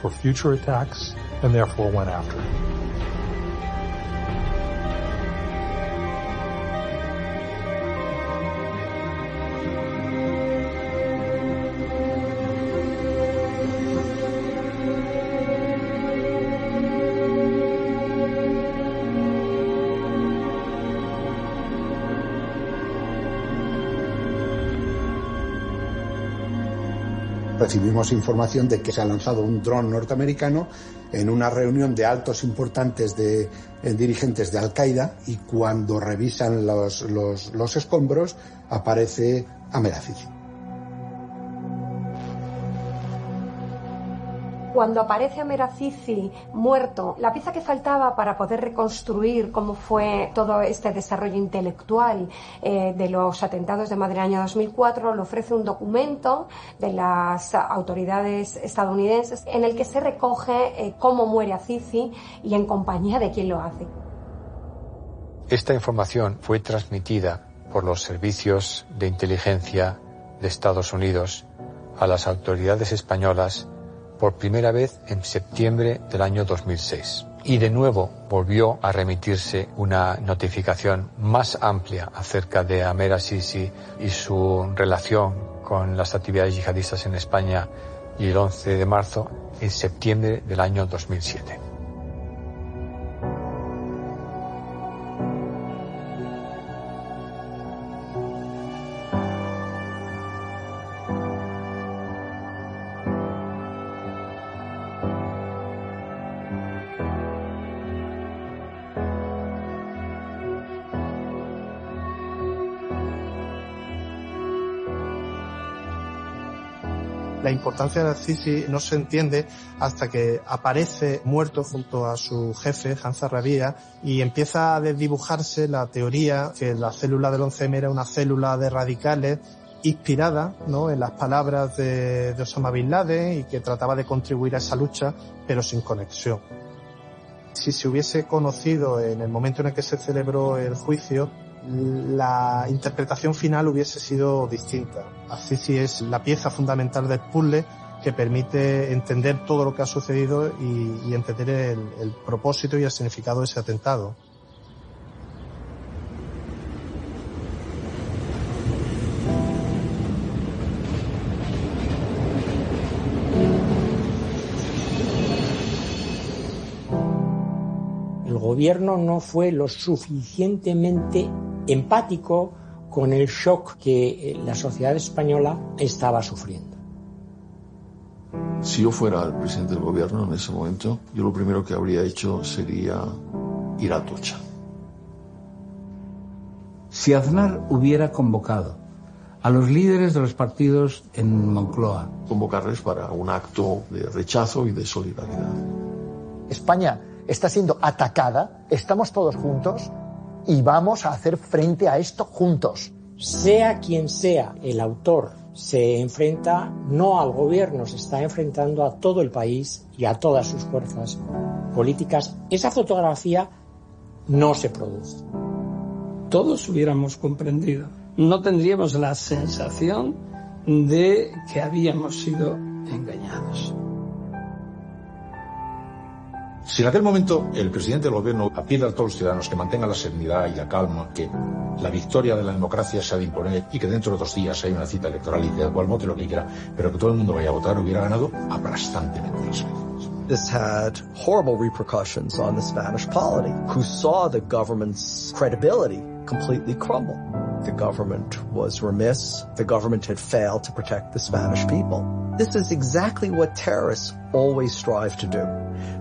for future attacks and therefore went after him. Recibimos información de que se ha lanzado un dron norteamericano en una reunión de altos importantes de eh, dirigentes de Al Qaeda y cuando revisan los, los, los escombros aparece Ahmed Azizi. Cuando aparece Amerazizi muerto, la pieza que faltaba para poder reconstruir cómo fue todo este desarrollo intelectual eh, de los atentados de Madrid año 2004 lo ofrece un documento de las autoridades estadounidenses en el que se recoge eh, cómo muere Azizi y en compañía de quién lo hace. Esta información fue transmitida por los servicios de inteligencia de Estados Unidos a las autoridades españolas por primera vez en septiembre del año 2006. Y de nuevo volvió a remitirse una notificación más amplia acerca de Amer Sisi y su relación con las actividades yihadistas en España y el 11 de marzo en septiembre del año 2007. Importancia de Sisi no se entiende hasta que aparece muerto junto a su jefe, Hans Rabia, y empieza a desdibujarse la teoría que la célula del 11M era una célula de radicales inspirada ¿no? en las palabras de, de Osama Bin Laden y que trataba de contribuir a esa lucha, pero sin conexión. Si se hubiese conocido en el momento en el que se celebró el juicio, la interpretación final hubiese sido distinta. Así es la pieza fundamental del puzzle que permite entender todo lo que ha sucedido y, entender el propósito y el significado de ese atentado. El gobierno no fue lo suficientemente empático con el shock que eh, la sociedad española estaba sufriendo. Si yo fuera el presidente del gobierno en ese momento, yo lo primero que habría hecho sería ir a Tocha. Si Aznar hubiera convocado a los líderes de los partidos en Moncloa. Convocarles para un acto de rechazo y de solidaridad. España está siendo atacada, estamos todos juntos y vamos a hacer frente a esto juntos. Sea quien sea el autor, se enfrenta no al gobierno, se está enfrentando a todo el país y a todas sus fuerzas políticas. Esa fotografía no se produce. Todos hubiéramos comprendido. No tendríamos la sensación de que habíamos sido engañados. Si en aquel momento el presidente del gobierno pide a todos los ciudadanos que mantengan la serenidad y la calma, que la victoria de la democracia se ha de imponer y que dentro de dos días hay una cita electoral y que cual vote lo que quiera, pero que todo el mundo vaya a votar, hubiera ganado aplastantemente las. This had horrible repercussions on the Spanish polity, who saw the government's credibility completely crumble. The government was remiss. The government had failed to protect the Spanish people. This is exactly what terrorists always strive to do.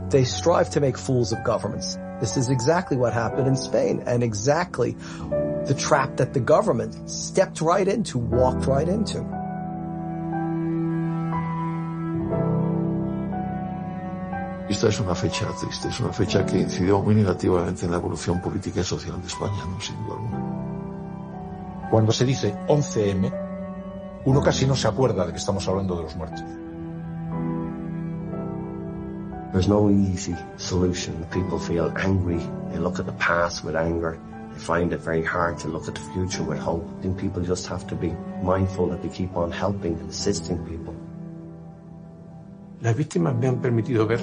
They strive to make fools of governments. This is exactly what happened in Spain and exactly the trap that the government stepped right into, walked right into. Esta es una fecha triste, es una fecha que incidió muy negativamente en la evolución política y social de España, ¿no? sin duda alguna. Cuando se dice 11M, uno casi no se acuerda de que estamos hablando de los muertos. There's no easy solution. People feel angry. They look at the past with anger. They find it very hard to look at the future with hope. I think people just have to be mindful that they keep on helping and assisting people. Las víctimas me han permitido ver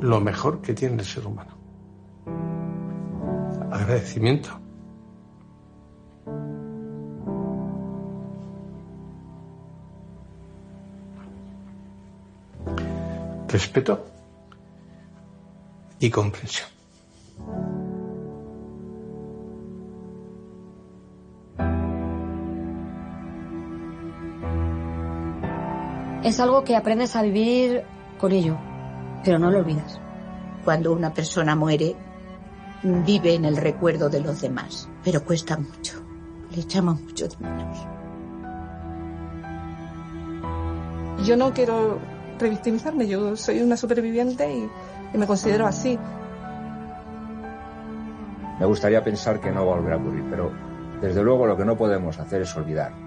lo mejor que tiene el ser humano. Agradecimiento. Respeto y comprensión. Es algo que aprendes a vivir con ello, pero no lo olvidas. Cuando una persona muere, vive en el recuerdo de los demás, pero cuesta mucho. Le echamos mucho de menos. Yo no quiero revictimizarme. Yo soy una superviviente y, y me considero así. Me gustaría pensar que no volverá a ocurrir, pero desde luego lo que no podemos hacer es olvidar